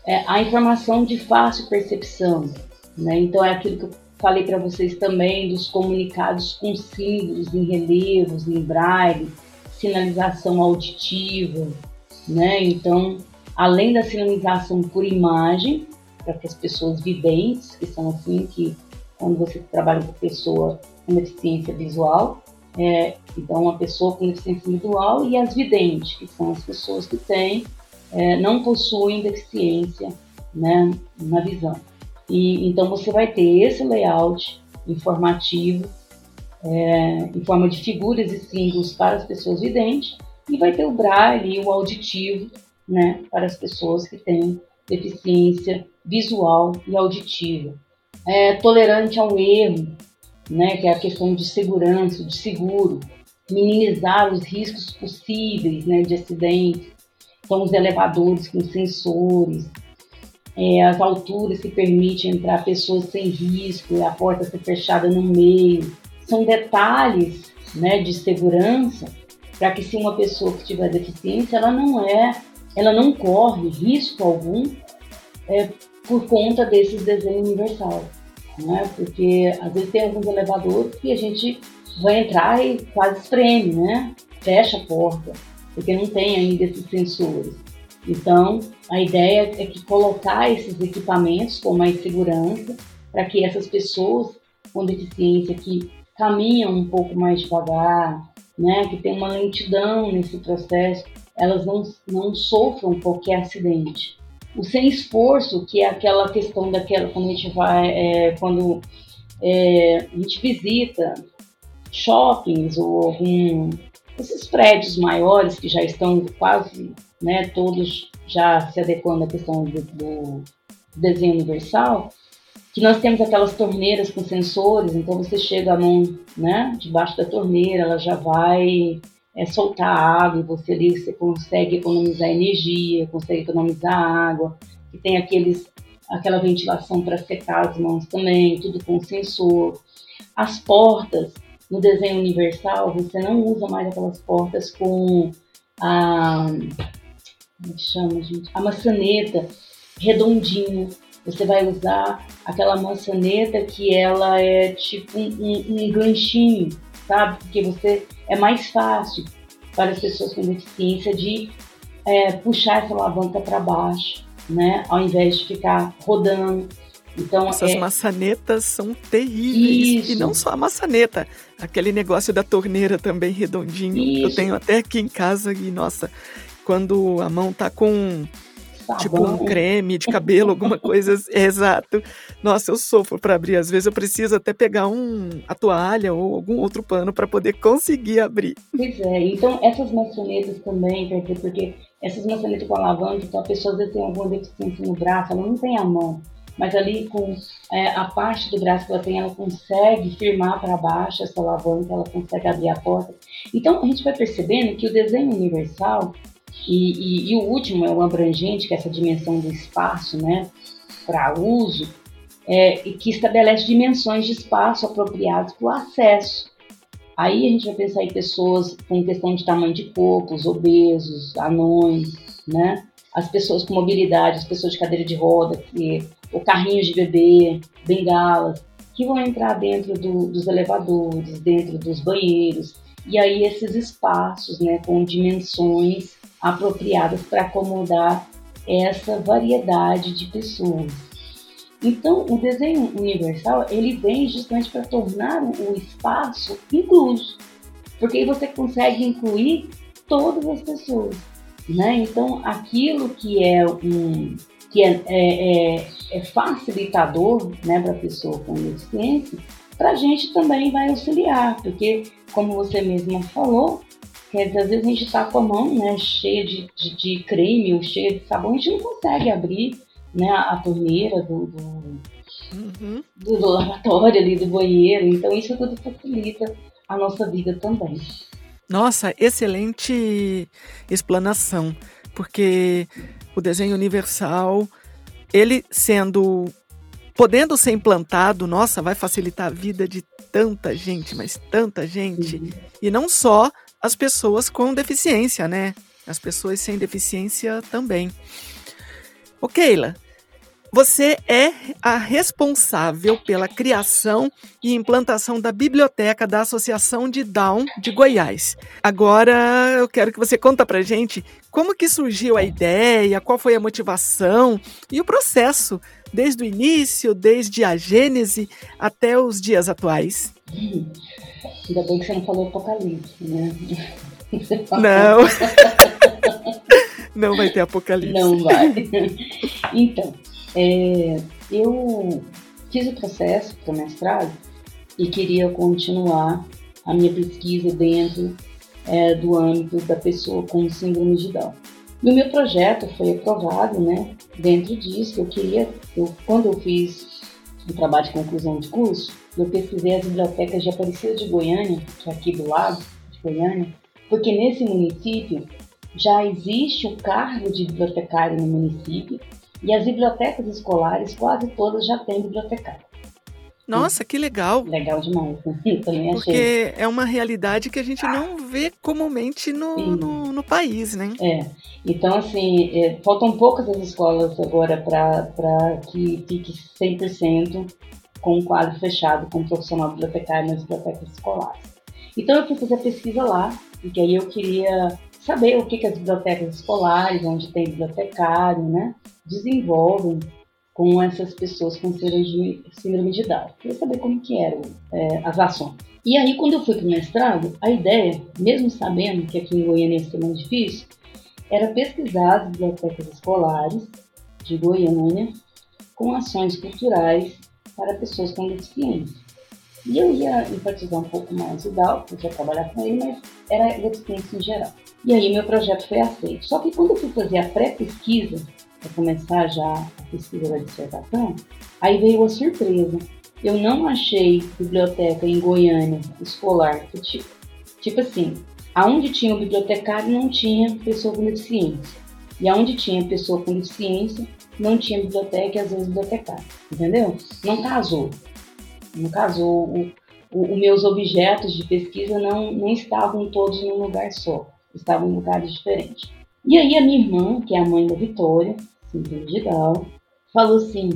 é, a informação de fácil percepção. Né? Então, é aquilo que eu falei para vocês também dos comunicados com símbolos em relevos, em braille, sinalização auditiva. Né? Então, além da sinalização por imagem, para que as pessoas videntes, que são assim que quando você trabalha com pessoa com deficiência visual, é, então uma pessoa com deficiência visual e as videntes, que são as pessoas que têm é, não possuem deficiência né, na visão. E, então você vai ter esse layout informativo é, em forma de figuras e símbolos para as pessoas videntes e vai ter o braille e o auditivo né, para as pessoas que têm deficiência visual e auditiva. É, tolerante ao erro, né, que é a questão de segurança, de seguro, minimizar os riscos possíveis né, de acidentes, são os elevadores com sensores, é, as alturas que permitem entrar pessoas sem risco, a porta ser fechada no meio. São detalhes né, de segurança para que se uma pessoa que tiver deficiência, ela não é, ela não corre risco algum é, por conta desses desenhos universais. Né? Porque às vezes tem alguns elevadores que a gente vai entrar e quase espreme, né? Fecha a porta porque não tem ainda esses sensores. Então, a ideia é que colocar esses equipamentos com mais segurança para que essas pessoas com deficiência que caminham um pouco mais devagar, né, que tem uma lentidão nesse processo, elas não, não sofram qualquer acidente. O sem esforço, que é aquela questão daquela quando a gente vai, é, quando é, a gente visita shoppings ou algum esses prédios maiores que já estão quase né, todos já se adequando à questão do, do desenho universal, que nós temos aquelas torneiras com sensores, então você chega a mão né, debaixo da torneira, ela já vai é, soltar água e você ali você consegue economizar energia, consegue economizar água, e tem aqueles, aquela ventilação para secar as mãos também, tudo com sensor. As portas, no desenho universal, você não usa mais aquelas portas com a. Como chama, gente? A maçaneta redondinha. Você vai usar aquela maçaneta que ela é tipo um, um, um ganchinho, sabe? Porque você é mais fácil para as pessoas com deficiência de é, puxar essa alavanca para baixo, né? Ao invés de ficar rodando. Então, Essas é... maçanetas são terríveis. Isso. E não só a maçaneta, aquele negócio da torneira também redondinho. Isso. Eu tenho até aqui em casa e, nossa, quando a mão tá com sabão. Tipo um creme de cabelo, alguma coisa. [laughs] Exato. Nossa, eu sofro para abrir. Às vezes eu preciso até pegar um, a toalha ou algum outro pano para poder conseguir abrir. Pois é, então essas maçanetas também, porque essas maçanetas com alavanca, então a pessoa às vezes tem alguma deficiência no braço, ela não tem a mão mas ali com é, a parte do braço que ela tem, ela consegue firmar para baixo essa alavanca, ela consegue abrir a porta. Então a gente vai percebendo que o desenho universal e, e, e o último é o abrangente, que é essa dimensão do espaço, né, para uso, é, que estabelece dimensões de espaço apropriados para o acesso. Aí a gente vai pensar em pessoas com questão de tamanho de corpo, os obesos, anões, né? As pessoas com mobilidade, as pessoas de cadeira de roda, que ou carrinhos de bebê, bengalas, que vão entrar dentro do, dos elevadores, dentro dos banheiros, e aí esses espaços né, com dimensões apropriadas para acomodar essa variedade de pessoas. Então, o desenho universal ele vem justamente para tornar o espaço incluso, porque aí você consegue incluir todas as pessoas, né? Então, aquilo que é um que é, é, é, é facilitador né, para a pessoa com deficiência, para a gente também vai auxiliar, porque, como você mesma falou, dizer, às vezes a gente está com a mão né, cheia de, de, de, creme ou cheia de sabão, a gente não consegue abrir né, a torneira do, do, uhum. do, do lavatório ali, do banheiro, então isso tudo facilita a nossa vida também. Nossa, excelente explanação, porque o desenho universal, ele sendo podendo ser implantado, nossa, vai facilitar a vida de tanta gente, mas tanta gente. Uhum. E não só as pessoas com deficiência, né? As pessoas sem deficiência também. Ô, Keila, você é a responsável pela criação e implantação da biblioteca da Associação de Down de Goiás. Agora eu quero que você conta pra gente como que surgiu a ideia, qual foi a motivação e o processo desde o início, desde a gênese até os dias atuais. Ainda bem que você não falou apocalipse, né? [laughs] Não. não vai ter apocalipse. Não vai. Então, é, eu fiz o processo para o mestrado e queria continuar a minha pesquisa dentro é, do âmbito da pessoa com síndrome de Down. E o meu projeto foi aprovado, né? Dentro disso, eu queria, eu, quando eu fiz o trabalho de conclusão de curso, eu pesquisei as bibliotecas de Aparecida de Goiânia, que é aqui do lado de Goiânia, porque nesse município já existe o cargo de bibliotecário no município e as bibliotecas escolares, quase todas já têm bibliotecário. Nossa, que legal! Legal demais, né? Também Porque achei. é uma realidade que a gente não vê comumente no, no, no, país, né? É. Então, assim, é, faltam poucas as escolas agora para que fique 100% com um quadro fechado com um profissional bibliotecário nas bibliotecas escolares. Então, eu fui fazer pesquisa lá, porque aí eu queria saber o que, que as bibliotecas escolares, onde tem bibliotecário, né? desenvolvem com essas pessoas com síndrome de Down. Queria saber como que eram é, as ações. E aí, quando eu fui para o mestrado, a ideia, mesmo sabendo que aqui em Goiânia ia ser mais difícil, era pesquisar as bibliotecas escolares de Goiânia com ações culturais para pessoas com deficiência. E eu ia enfatizar um pouco mais o Down, porque eu ia trabalhar com ele, mas era deficiência em geral. E aí meu projeto foi aceito. Só que quando eu fui fazer a pré-pesquisa, para começar já a pesquisa da dissertação, aí veio a surpresa. Eu não achei biblioteca em Goiânia escolar, tipo, tipo assim, aonde tinha o bibliotecário não tinha pessoa com deficiência. E aonde tinha pessoa com deficiência, não tinha biblioteca e às vezes bibliotecário. Entendeu? Não casou. Não casou. O, os meus objetos de pesquisa não, não estavam todos num lugar só. Estavam em lugares diferentes. E aí a minha irmã, que é a mãe da Vitória, de Down, falou assim: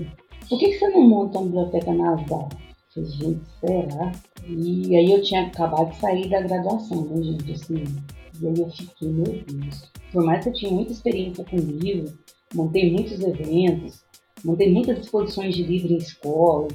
por que, que você não monta uma biblioteca nasal? Eu falei, gente, será? E aí eu tinha acabado de sair da graduação, né, gente? Assim, e aí eu fiquei, meu Deus. Por mais que eu tinha muita experiência com livro, montei muitos eventos, montei muitas exposições de livro em escola.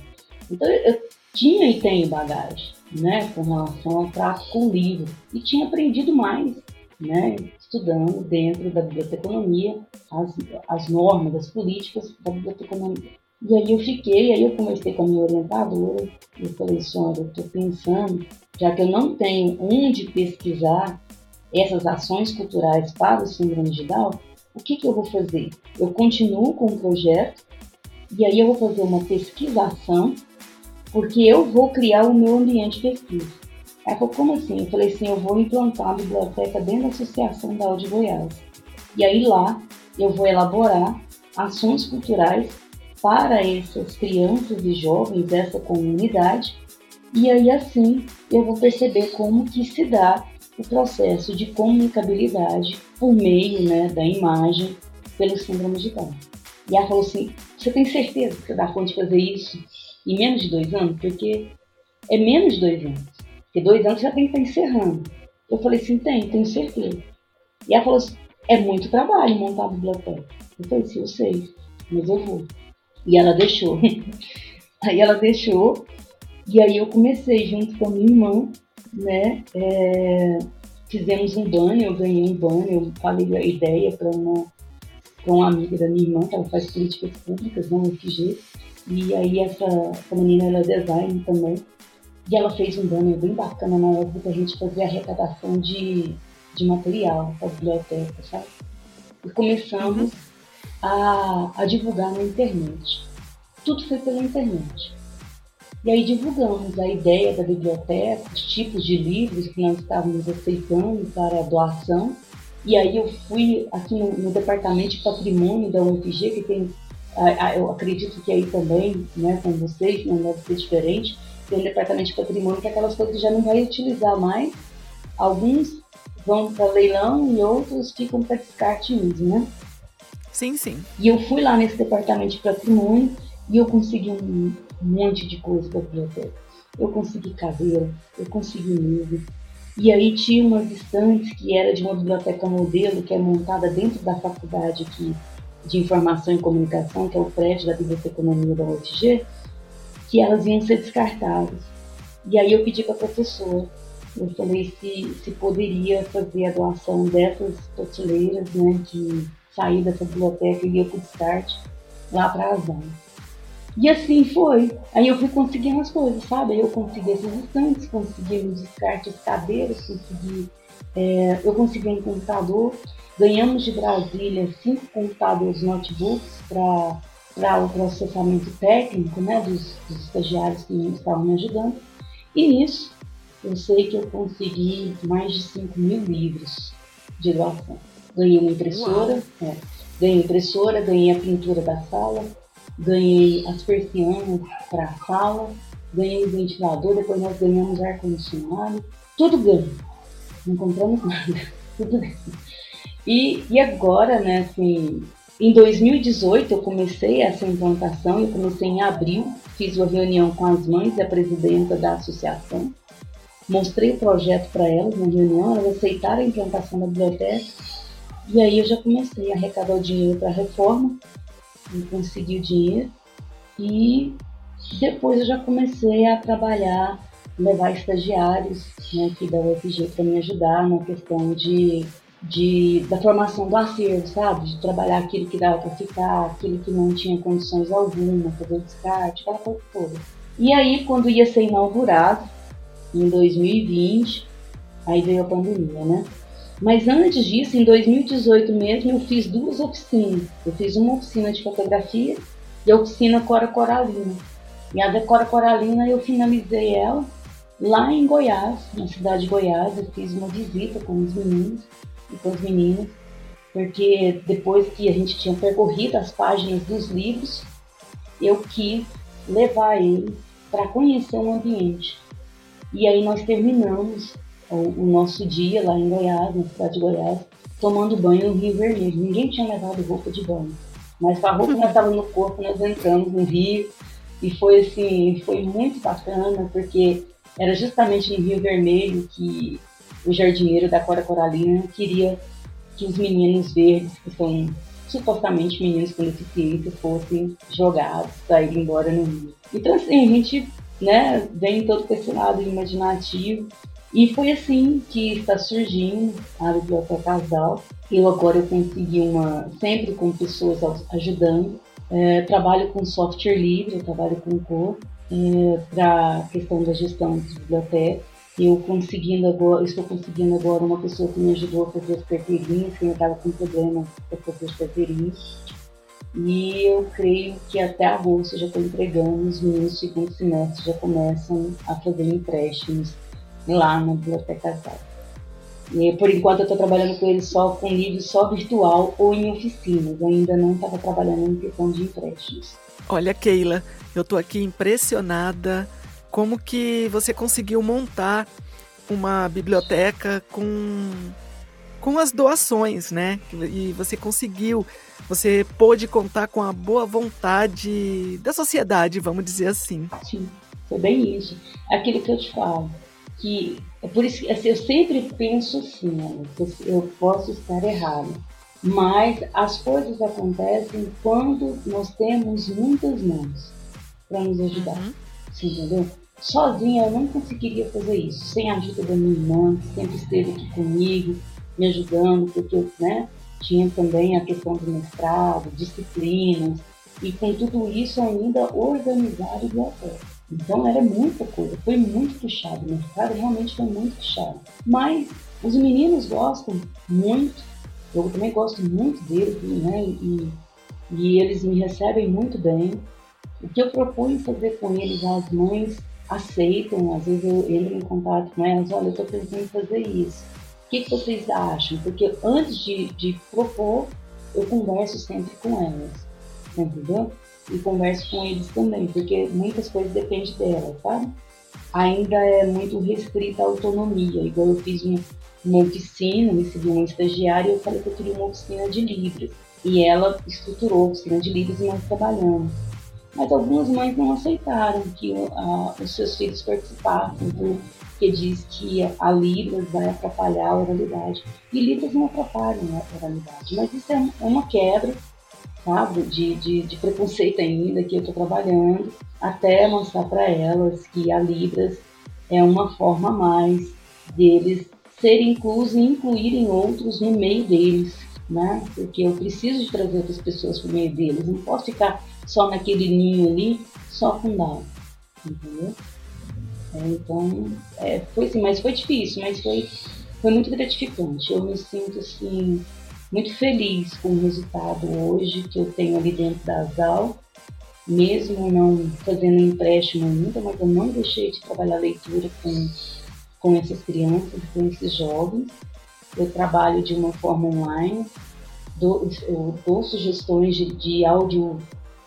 Então eu tinha e tenho bagagem, né, com relação ao trato com livro. E tinha aprendido mais né, estudando dentro da biblioteconomia as, as normas, as políticas da biblioteconomia. E aí eu fiquei, aí eu conversei com a minha orientadora, eu falei, senhora, eu estou pensando, já que eu não tenho onde pesquisar essas ações culturais para o síndrome de Down, o que, que eu vou fazer? Eu continuo com o projeto, e aí eu vou fazer uma pesquisação, porque eu vou criar o meu ambiente de pesquisa. Ela falou, como assim? Eu falei assim, eu vou implantar a biblioteca dentro da Associação da Audi Goiás. E aí lá eu vou elaborar ações culturais para essas crianças e jovens dessa comunidade. E aí assim eu vou perceber como que se dá o processo de comunicabilidade por meio né, da imagem pelo síndrome de Down. E ela falou assim, você tem certeza que você dá conta de fazer isso em menos de dois anos? Porque é menos de dois anos. Porque dois anos já tem que estar encerrando. Eu falei assim, tem, tenho certeza. E ela falou assim, é muito trabalho montar a biblioteca. Eu falei assim, eu sei, mas eu vou. E ela deixou. [laughs] aí ela deixou, e aí eu comecei junto com a minha irmã, né? É, fizemos um banho, eu ganhei um banho, eu falei a ideia para uma, uma amiga da minha irmã, que ela faz políticas públicas no UFG. E aí essa, essa menina ela é design também. E ela fez um banner bem bacana na época que a gente fazia arrecadação de, de material para a biblioteca, sabe? E começamos uhum. a, a divulgar na internet. Tudo foi pela internet. E aí divulgamos a ideia da biblioteca, os tipos de livros que nós estávamos aceitando para doação. E aí eu fui aqui no, no departamento de patrimônio da UFG, que tem, eu acredito que aí também, né, com vocês, não deve ser diferente, tem um departamento de patrimônio que é aquelas coisas que já não vai utilizar mais. Alguns vão para leilão e outros ficam para descarte mesmo, né? Sim, sim. E eu fui lá nesse departamento de patrimônio e eu consegui um monte de coisa da biblioteca. Eu consegui cadeira, eu consegui livro. E aí tinha umas estantes que era de uma biblioteca modelo que é montada dentro da faculdade aqui de Informação e Comunicação, que é o prédio da Biblioteconomia da UFG, que elas iam ser descartadas. E aí eu pedi para a professora, eu falei se, se poderia fazer a doação dessas prateleiras, né, de sair dessa biblioteca e ir para o descarte lá para a Asam. E assim foi. Aí eu fui conseguindo as coisas, sabe? Aí eu consegui esses estantes, consegui os descartes cadeiras, consegui. É, eu consegui um computador. Ganhamos de Brasília cinco computadores notebooks para para o processamento técnico né, dos, dos estagiários que estavam me ajudando. E nisso, eu sei que eu consegui mais de 5 mil livros de doação. Ganhei uma impressora, é, ganhei impressora, ganhei a pintura da sala, ganhei as persianas para a sala, ganhei o ventilador, depois nós ganhamos ar-condicionado, tudo ganho. Não compramos [laughs] nada, tudo ganho. E, e agora, né, assim, em 2018 eu comecei essa implantação, eu comecei em abril, fiz uma reunião com as mães e a presidenta da associação, mostrei o projeto para elas na reunião, elas aceitaram a implantação da biblioteca e aí eu já comecei a arrecadar o dinheiro para a reforma, e consegui o dinheiro e depois eu já comecei a trabalhar, levar estagiários né, aqui da UFG para me ajudar na questão de de, da formação do acervo, sabe? De trabalhar aquilo que dava para ficar, aquilo que não tinha condições alguma, fazer descarte, aquela coisa toda. E aí, quando ia ser inaugurado, em 2020, aí veio a pandemia, né? Mas antes disso, em 2018 mesmo, eu fiz duas oficinas. Eu fiz uma oficina de fotografia e a oficina Cora Coralina. E a da Cora Coralina eu finalizei ela lá em Goiás, na cidade de Goiás. Eu fiz uma visita com os meninos e com as meninas, porque depois que a gente tinha percorrido as páginas dos livros, eu quis levar eles para conhecer o ambiente. E aí nós terminamos o, nosso dia lá em Goiás, na cidade de Goiás, tomando banho no Rio Vermelho. Ninguém tinha levado roupa de banho. Mas com a roupa que estava no corpo, nós entramos no rio e foi assim, foi muito bacana, porque era justamente no Rio Vermelho que o jardineiro da Cora Coralina queria que os meninos verdes, que são supostamente meninos com deficiência, fossem jogados para ir embora no rio. Então, assim, a gente né, vem todo com esse lado imaginativo E foi assim que está surgindo a Biblioteca Casal. Eu agora consegui uma, sempre com pessoas ajudando. É, trabalho com software livre, trabalho com cor, é, para a questão da gestão de biblioteca. Eu conseguindo agora, estou conseguindo agora uma pessoa que me ajudou a fazer as carteirinhas, que eu estava com problema para fazer as carteirinhas. E eu creio que até agosto já estou entregando, os meninos do segundo semestre já começam a fazer empréstimos lá na Biblioteca Casal. E por enquanto eu estou trabalhando com eles só com livro só virtual ou em oficinas. Eu ainda não estava trabalhando em questão de empréstimos. Olha, Keila, eu estou aqui impressionada como que você conseguiu montar uma biblioteca com com as doações, né? E você conseguiu, você pôde contar com a boa vontade da sociedade, vamos dizer assim. Sim, foi bem isso. Aquilo que eu te falo que é por isso que assim, eu sempre penso assim, eu posso estar errado, mas as coisas acontecem quando nós temos muitas mãos para nos ajudar, uhum. Você entendeu? Sozinha eu não conseguiria fazer isso, sem a ajuda da minha irmã, que sempre esteve aqui comigo, me ajudando, porque né, tinha também a questão do mestrado, disciplinas, e com tudo isso ainda organizar a biblioteca. Então era muita coisa, foi muito puxado, o mercado realmente foi muito puxado. Mas os meninos gostam muito, eu também gosto muito deles, né? E, e eles me recebem muito bem. O que eu proponho fazer com eles, as mães aceitam, às vezes eu entro em contato com elas, olha, eu estou pensando em fazer isso. O que, que vocês acham? Porque antes de, de propor, eu converso sempre com elas, entendeu? E converso com eles também, porque muitas coisas dependem delas, sabe? Ainda é muito restrita a autonomia, igual eu fiz um, uma oficina, recebi uma estagiária e eu falei que eu queria uma oficina de livros. E ela estruturou a oficina de livros e nós trabalhamos. Mas algumas mães não aceitaram que a, os seus filhos participassem, porque diz que a Libras vai atrapalhar a oralidade. E Libras não atrapalham a oralidade, mas isso é uma quebra sabe, de, de, de preconceito ainda que eu estou trabalhando, até mostrar para elas que a Libras é uma forma mais deles serem inclusos e incluírem outros no meio deles, né? Porque eu preciso de trazer outras pessoas para o meio deles, não posso ficar só naquele ninho ali, só com dado, entendeu? É, então, é, foi assim, mas foi difícil, mas foi, foi muito gratificante. Eu me sinto assim muito feliz com o resultado hoje que eu tenho ali dentro da ASAL, mesmo não fazendo empréstimo ainda, mas eu não deixei de trabalhar leitura com, com essas crianças, com esses jovens. Eu trabalho de uma forma online, dou, eu dou sugestões de, de áudio,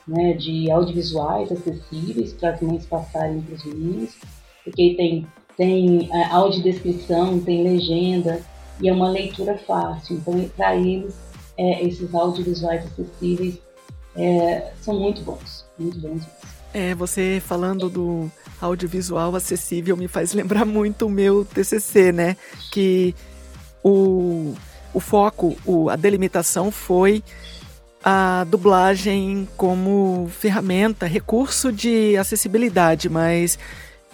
né, de audiovisuais acessíveis para as mães passarem para os meninos, porque tem, tem é, audiodescrição, tem legenda, e é uma leitura fácil. Então, para eles, é, esses audiovisuais acessíveis é, são muito bons, muito bons. É, você falando do audiovisual acessível me faz lembrar [laughs] muito o meu TCC, né? Que o, o foco, o, a delimitação foi a dublagem como ferramenta, recurso de acessibilidade, mas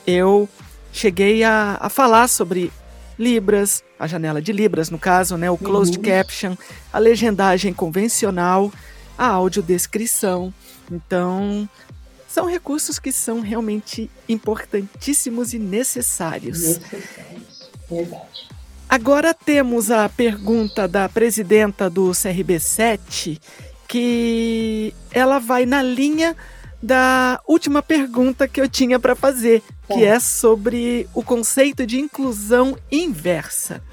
eu cheguei a, a falar sobre Libras, a janela de Libras, no caso, né, o closed uhum. caption, a legendagem convencional, a audiodescrição. Então, são recursos que são realmente importantíssimos e necessários. Necessários, verdade. Agora temos a pergunta da presidenta do CRB7, que ela vai na linha da última pergunta que eu tinha para fazer, que é sobre o conceito de inclusão inversa.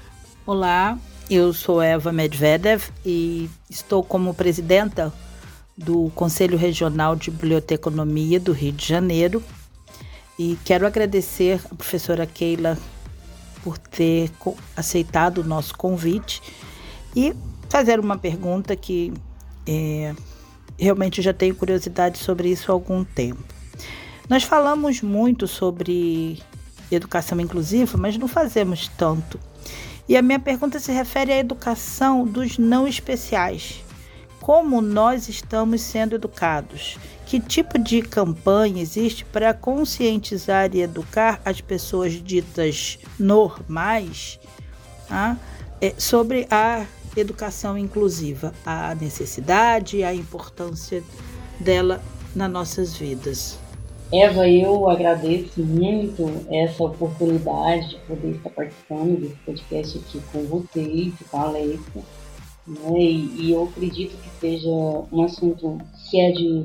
Olá, eu sou Eva Medvedev e estou como presidenta do Conselho Regional de Biblioteconomia do Rio de Janeiro e quero agradecer a professora Keila por ter aceitado o nosso convite e fazer uma pergunta que é, realmente já tenho curiosidade sobre isso há algum tempo. Nós falamos muito sobre educação inclusiva, mas não fazemos tanto. E a minha pergunta se refere à educação dos não especiais, como nós estamos sendo educados. Que tipo de campanha existe para conscientizar e educar as pessoas ditas normais ah, sobre a educação inclusiva, a necessidade e a importância dela nas nossas vidas? Eva, eu agradeço muito essa oportunidade de poder estar participando desse podcast aqui com vocês, com a Alexia. Né? E, e eu acredito que seja um assunto que é de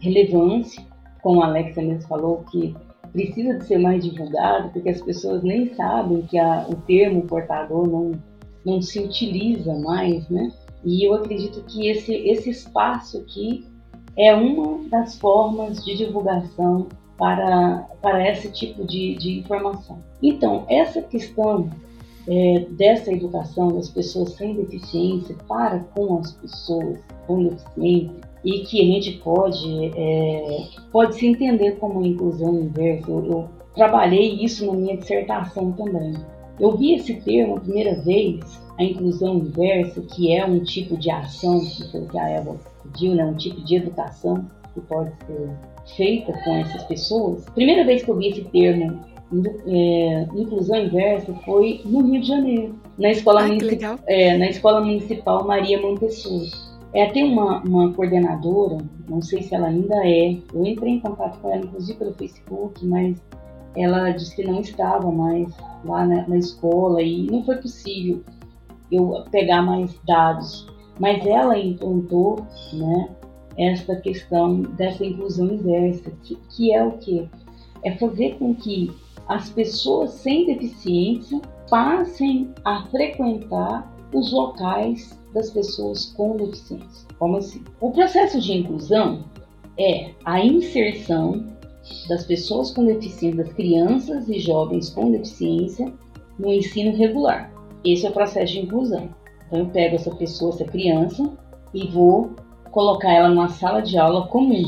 relevância, como a Alexia mesmo falou, que precisa de ser mais divulgado, porque as pessoas nem sabem que a, o termo portador não, não se utiliza mais, né? E eu acredito que esse, esse espaço aqui é uma das formas de divulgação para, para esse tipo de, de informação. Então, essa questão é, dessa educação das pessoas sem deficiência para com as pessoas com deficiência e que a gente pode, é, pode se entender como inclusão inversa. Eu, eu trabalhei isso na minha dissertação também. Eu vi esse termo a primeira vez, a inclusão inversa, que é um tipo de ação, que foi que a Eva pediu, né, um tipo de educação que pode ser feita com essas pessoas. Primeira vez que eu vi esse termo, é, inclusão inversa, foi no Rio de Janeiro, na escola, é, na escola municipal Maria Montessori. É, tem uma, uma coordenadora, não sei se ela ainda é, eu entrei em contato com ela, inclusive pelo Facebook, mas ela disse que não estava mais lá na, na escola e não foi possível eu pegar mais dados mas ela implantou né, essa questão dessa inclusão inversa, que, que é o que? É fazer com que as pessoas sem deficiência passem a frequentar os locais das pessoas com deficiência. Como assim? O processo de inclusão é a inserção das pessoas com deficiência, das crianças e jovens com deficiência no ensino regular. Esse é o processo de inclusão. Então eu pego essa pessoa, essa criança, e vou colocar ela numa sala de aula comum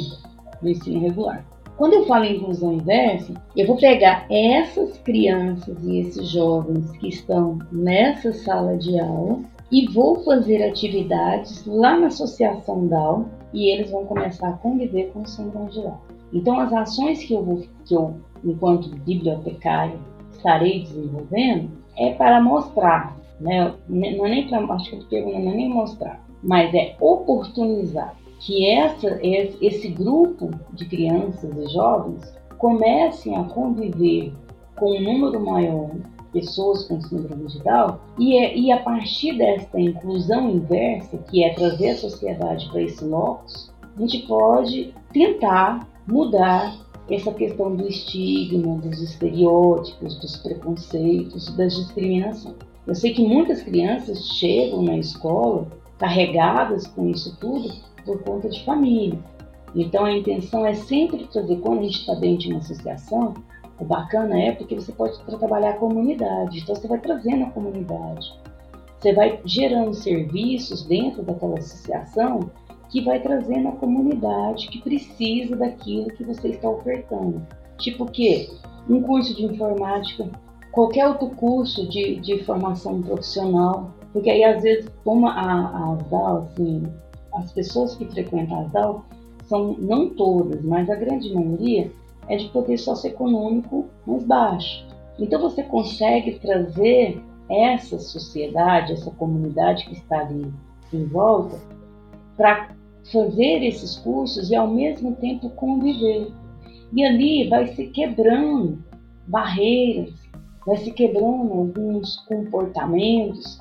no ensino regular. Quando eu falo em inclusão inversa, eu vou pegar essas crianças e esses jovens que estão nessa sala de aula e vou fazer atividades lá na associação DAO e eles vão começar a conviver com o síndrome de Down. Então as ações que eu vou, que eu, enquanto bibliotecário, estarei desenvolvendo é para mostrar né? Não é nem pra, acho que ele não é nem mostrar, mas é oportunizar que essa, esse grupo de crianças e jovens comecem a conviver com um número maior de pessoas com síndrome de Down e, é, e a partir desta inclusão inversa, que é trazer a sociedade para esse locus, a gente pode tentar mudar essa questão do estigma, dos estereótipos, dos preconceitos, das discriminações. Eu sei que muitas crianças chegam na escola carregadas com isso tudo por conta de família. Então a intenção é sempre trazer, quando a gente está dentro de uma associação, o bacana é porque você pode trabalhar a comunidade, então você vai trazendo a comunidade. Você vai gerando serviços dentro daquela associação que vai trazendo a comunidade que precisa daquilo que você está ofertando. Tipo o quê? Um curso de informática qualquer outro curso de, de formação profissional, porque aí às vezes, como a, a ASDAL, assim, as pessoas que frequentam a ASDAL são, não todas, mas a grande maioria, é de poder socioeconômico mais baixo. Então você consegue trazer essa sociedade, essa comunidade que está ali em volta, para fazer esses cursos e ao mesmo tempo conviver. E ali vai se quebrando barreiras, vai se quebrando alguns comportamentos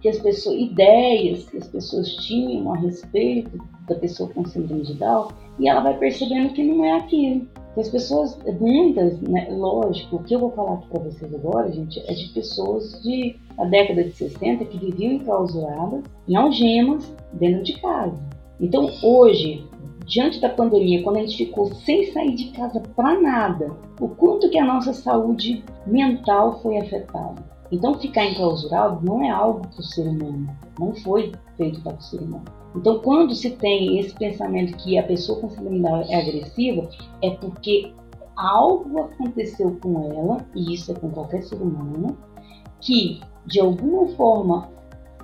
que as pessoas, ideias que as pessoas tinham a respeito da pessoa com síndrome de Down, e ela vai percebendo que não é aquilo. Que as pessoas, muitas, né, lógico, o que eu vou falar aqui para vocês agora, gente, é de pessoas de a década de 60 que viviam enclausuradas em algemas dentro de casa. Então, hoje, diante da pandemia, quando a gente ficou sem sair de casa para nada, o quanto que a nossa saúde mental foi afetada. Então, ficar enclausurado não é algo para o ser humano, não foi feito para o ser humano. Então, quando se tem esse pensamento que a pessoa com síndrome é agressiva, é porque algo aconteceu com ela, e isso é com qualquer ser humano, que de alguma forma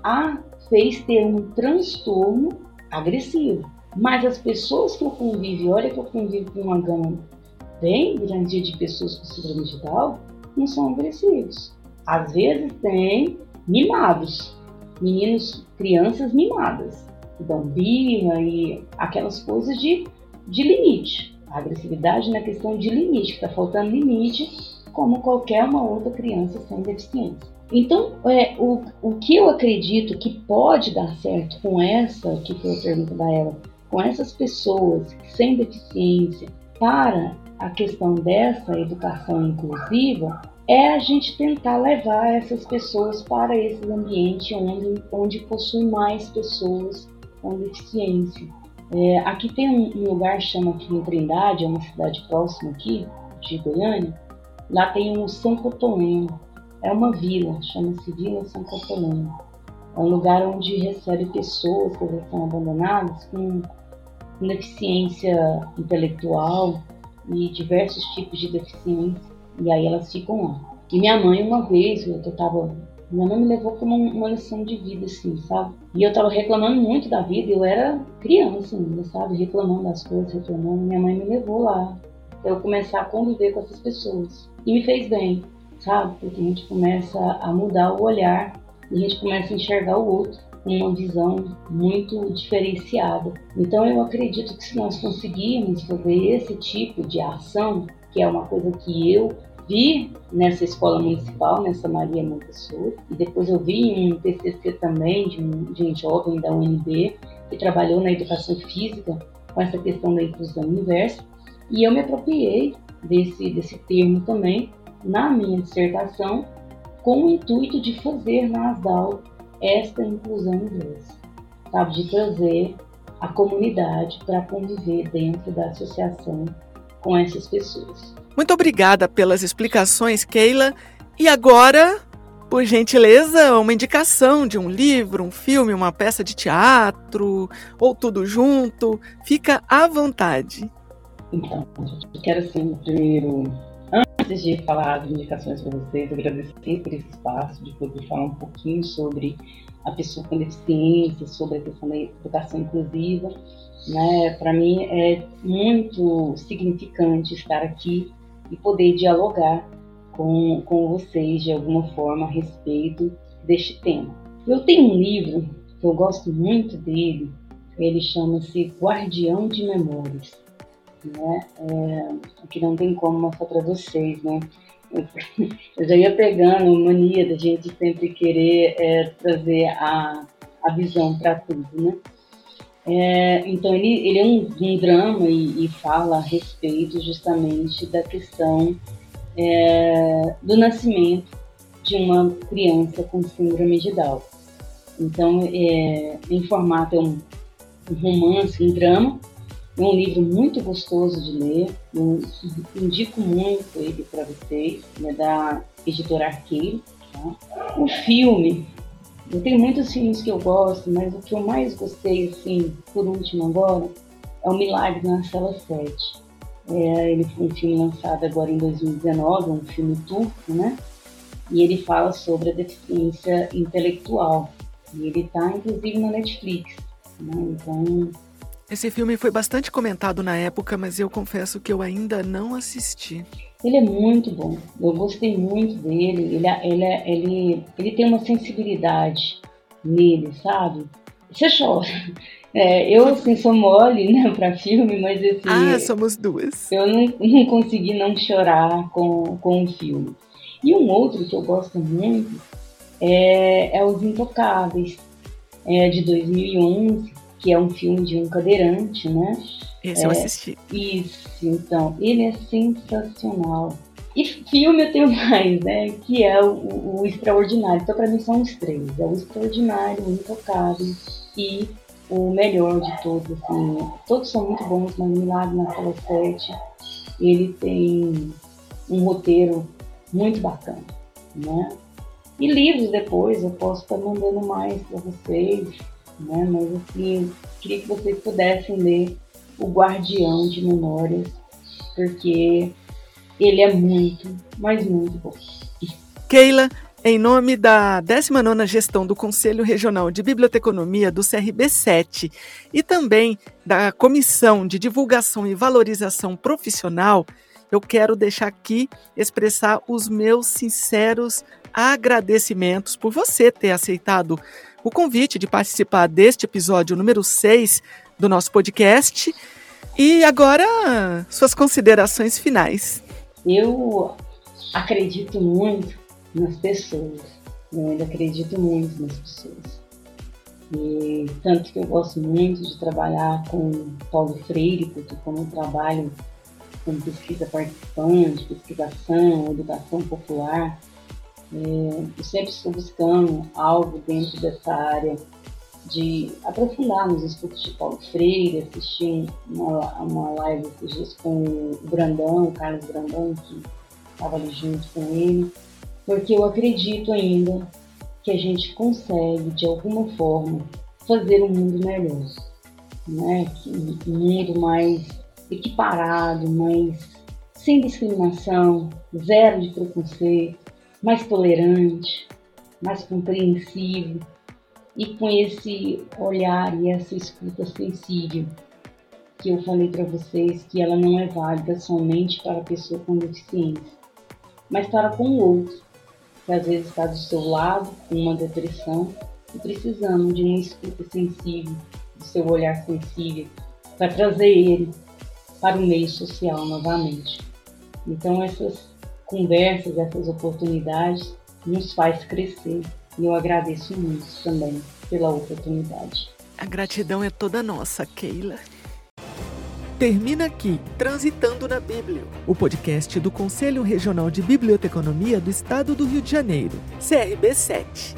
a fez ter um transtorno agressivo. Mas as pessoas que eu convivo, olha que eu convivo com uma gama bem grande de pessoas com síndrome de Down, não são agressivos. Às vezes tem mimados, meninos, crianças mimadas, que dão birra e aquelas coisas de, de limite. A agressividade na questão de limite, que está faltando limite, como qualquer uma outra criança sem deficiência. Então, é, o, o que eu acredito que pode dar certo com essa, que foi a pergunta da ela, com essas pessoas sem deficiência para a questão dessa educação inclusiva, é a gente tentar levar essas pessoas para esse ambiente onde, onde possui mais pessoas com deficiência. É, aqui tem um, lugar que chama aqui em Trindade, é uma cidade próxima aqui, de Goiânia, lá tem um São Cotoleno, é uma vila, chama-se Vila São Cotoleno. É um lugar onde recebe pessoas que estão abandonadas com, com deficiência intelectual e diversos tipos de deficiência e aí elas ficam lá. E minha mãe, uma vez, eu tava. Minha mãe me levou como uma lição de vida, assim, sabe? E eu tava reclamando muito da vida, eu era criança ainda, sabe? Reclamando das coisas, reclamando. Minha mãe me levou lá pra eu começar a conviver com essas pessoas. E me fez bem, sabe? Porque a gente começa a mudar o olhar e a gente começa a enxergar o outro uma visão muito diferenciada. Então eu acredito que se nós conseguirmos fazer esse tipo de ação, que é uma coisa que eu vi nessa escola municipal, nessa Maria Montessori, e depois eu vi um TCC também de um, de um jovem da UNB que trabalhou na educação física com essa questão da inclusão inversa, e eu me apropriei desse, desse termo também na minha dissertação com o intuito de fazer na ASDAL esta inclusão inversa, sabe, de trazer a comunidade para conviver dentro da associação com essas pessoas. Muito obrigada pelas explicações, Keila. E agora, por gentileza, uma indicação de um livro, um filme, uma peça de teatro ou tudo junto. Fica à vontade. Então, eu quero assim, primeiro, antes de falar as indicações para vocês, agradecer por esse espaço, de poder falar um pouquinho sobre a pessoa com deficiência, sobre a questão da educação inclusiva né? Para mim é muito significante estar aqui e poder dialogar com, com vocês de alguma forma a respeito deste tema. Eu tenho um livro que eu gosto muito dele, ele chama-se Guardião de Memórias. Né? É, que não tem como mostrar para vocês, né? [laughs] Eu já ia pegando mania da gente sempre querer é, trazer a, a visão para tudo, né? É, então ele, ele é um, um drama e, e, fala a respeito justamente da questão é, do nascimento de uma criança com síndrome de Down. Então, é, em formato é um, um romance, um drama, é um livro muito gostoso de ler, eu indico muito ele para vocês, é da editora Arqueiro. Tá? O filme eu tenho muitos filmes que eu gosto, mas o que eu mais gostei, assim, por último agora, é O Milagre na Cela 7. É, ele foi um filme lançado agora em 2019, um filme turco, né? E ele fala sobre a deficiência intelectual. E ele está, inclusive, na Netflix. Né? Então, esse filme foi bastante comentado na época, mas eu confesso que eu ainda não assisti. Ele é muito bom. Eu gostei muito dele. Ele, ele, ele, ele tem uma sensibilidade nele, sabe? Você chora. [laughs] É, eu, assim, sou mole, né, pra filme, mas assim... Ah, somos duas. Eu não, não consegui não chorar com, com o filme. E um outro que eu gosto muito é, é Os Intocáveis, é de 2011, que é um filme de um cadeirante, né? Esse é, eu assisti. Isso, então, ele é sensacional. E filme eu tenho [laughs] mais, né? Que é o, o Extraordinário. Então, para mim, são os três: é o Extraordinário, o Intocável e o melhor de todos. Assim. Todos são muito bons, mas Milagre na Sala 7 ele tem um roteiro muito bacana, né? E livros depois eu posso estar mandando mais para vocês né? Mas assim, queria que vocês pudessem ler O Guardião de Memórias, porque ele é muito, mas muito bom. Keila, Em nome da 19ª Gestão do Conselho Regional de Biblioteconomia do CRB7 e também da Comissão de Divulgação e Valorização Profissional, eu quero deixar aqui expressar os meus sinceros agradecimentos por você ter aceitado o convite de participar deste episódio número 6 do nosso podcast. E agora, suas considerações finais. Eu acredito muito nas pessoas. Eu ainda acredito muito nas pessoas. E tanto que eu gosto muito de trabalhar com Paulo Freire, porque como eu trabalho com pesquisa participante, pesquisação, educação popular, é, sempre estou buscando algo dentro dessa área de aprofundar nos estudos de Paulo Freire, assisti uma, uma live esses dias com o Brandão, o Carlos Brandão, que estava ali junto com ele, porque eu acredito ainda que a gente consegue, de alguma forma, fazer um mundo melhor, né? um mundo mais equiparado, mais sem discriminação, zero de preconceito, mais tolerante, mais compreensivo e com esse olhar e essa escuta sensível que eu falei para vocês que ela não é válida somente para a pessoa com deficiência, mas para com o outro, que às vezes está do seu lado com uma depressão e precisando de uma escuta sensível, do seu olhar sensível, para trazer ele para o meio social novamente. Então essas conversas, essas oportunidades nos faz crescer e eu agradeço muito também pela oportunidade. A gratidão é toda nossa, Keila. Termina aqui Transitando na Bíblia, o podcast do Conselho Regional de Biblioteconomia do Estado do Rio de Janeiro, CRB7.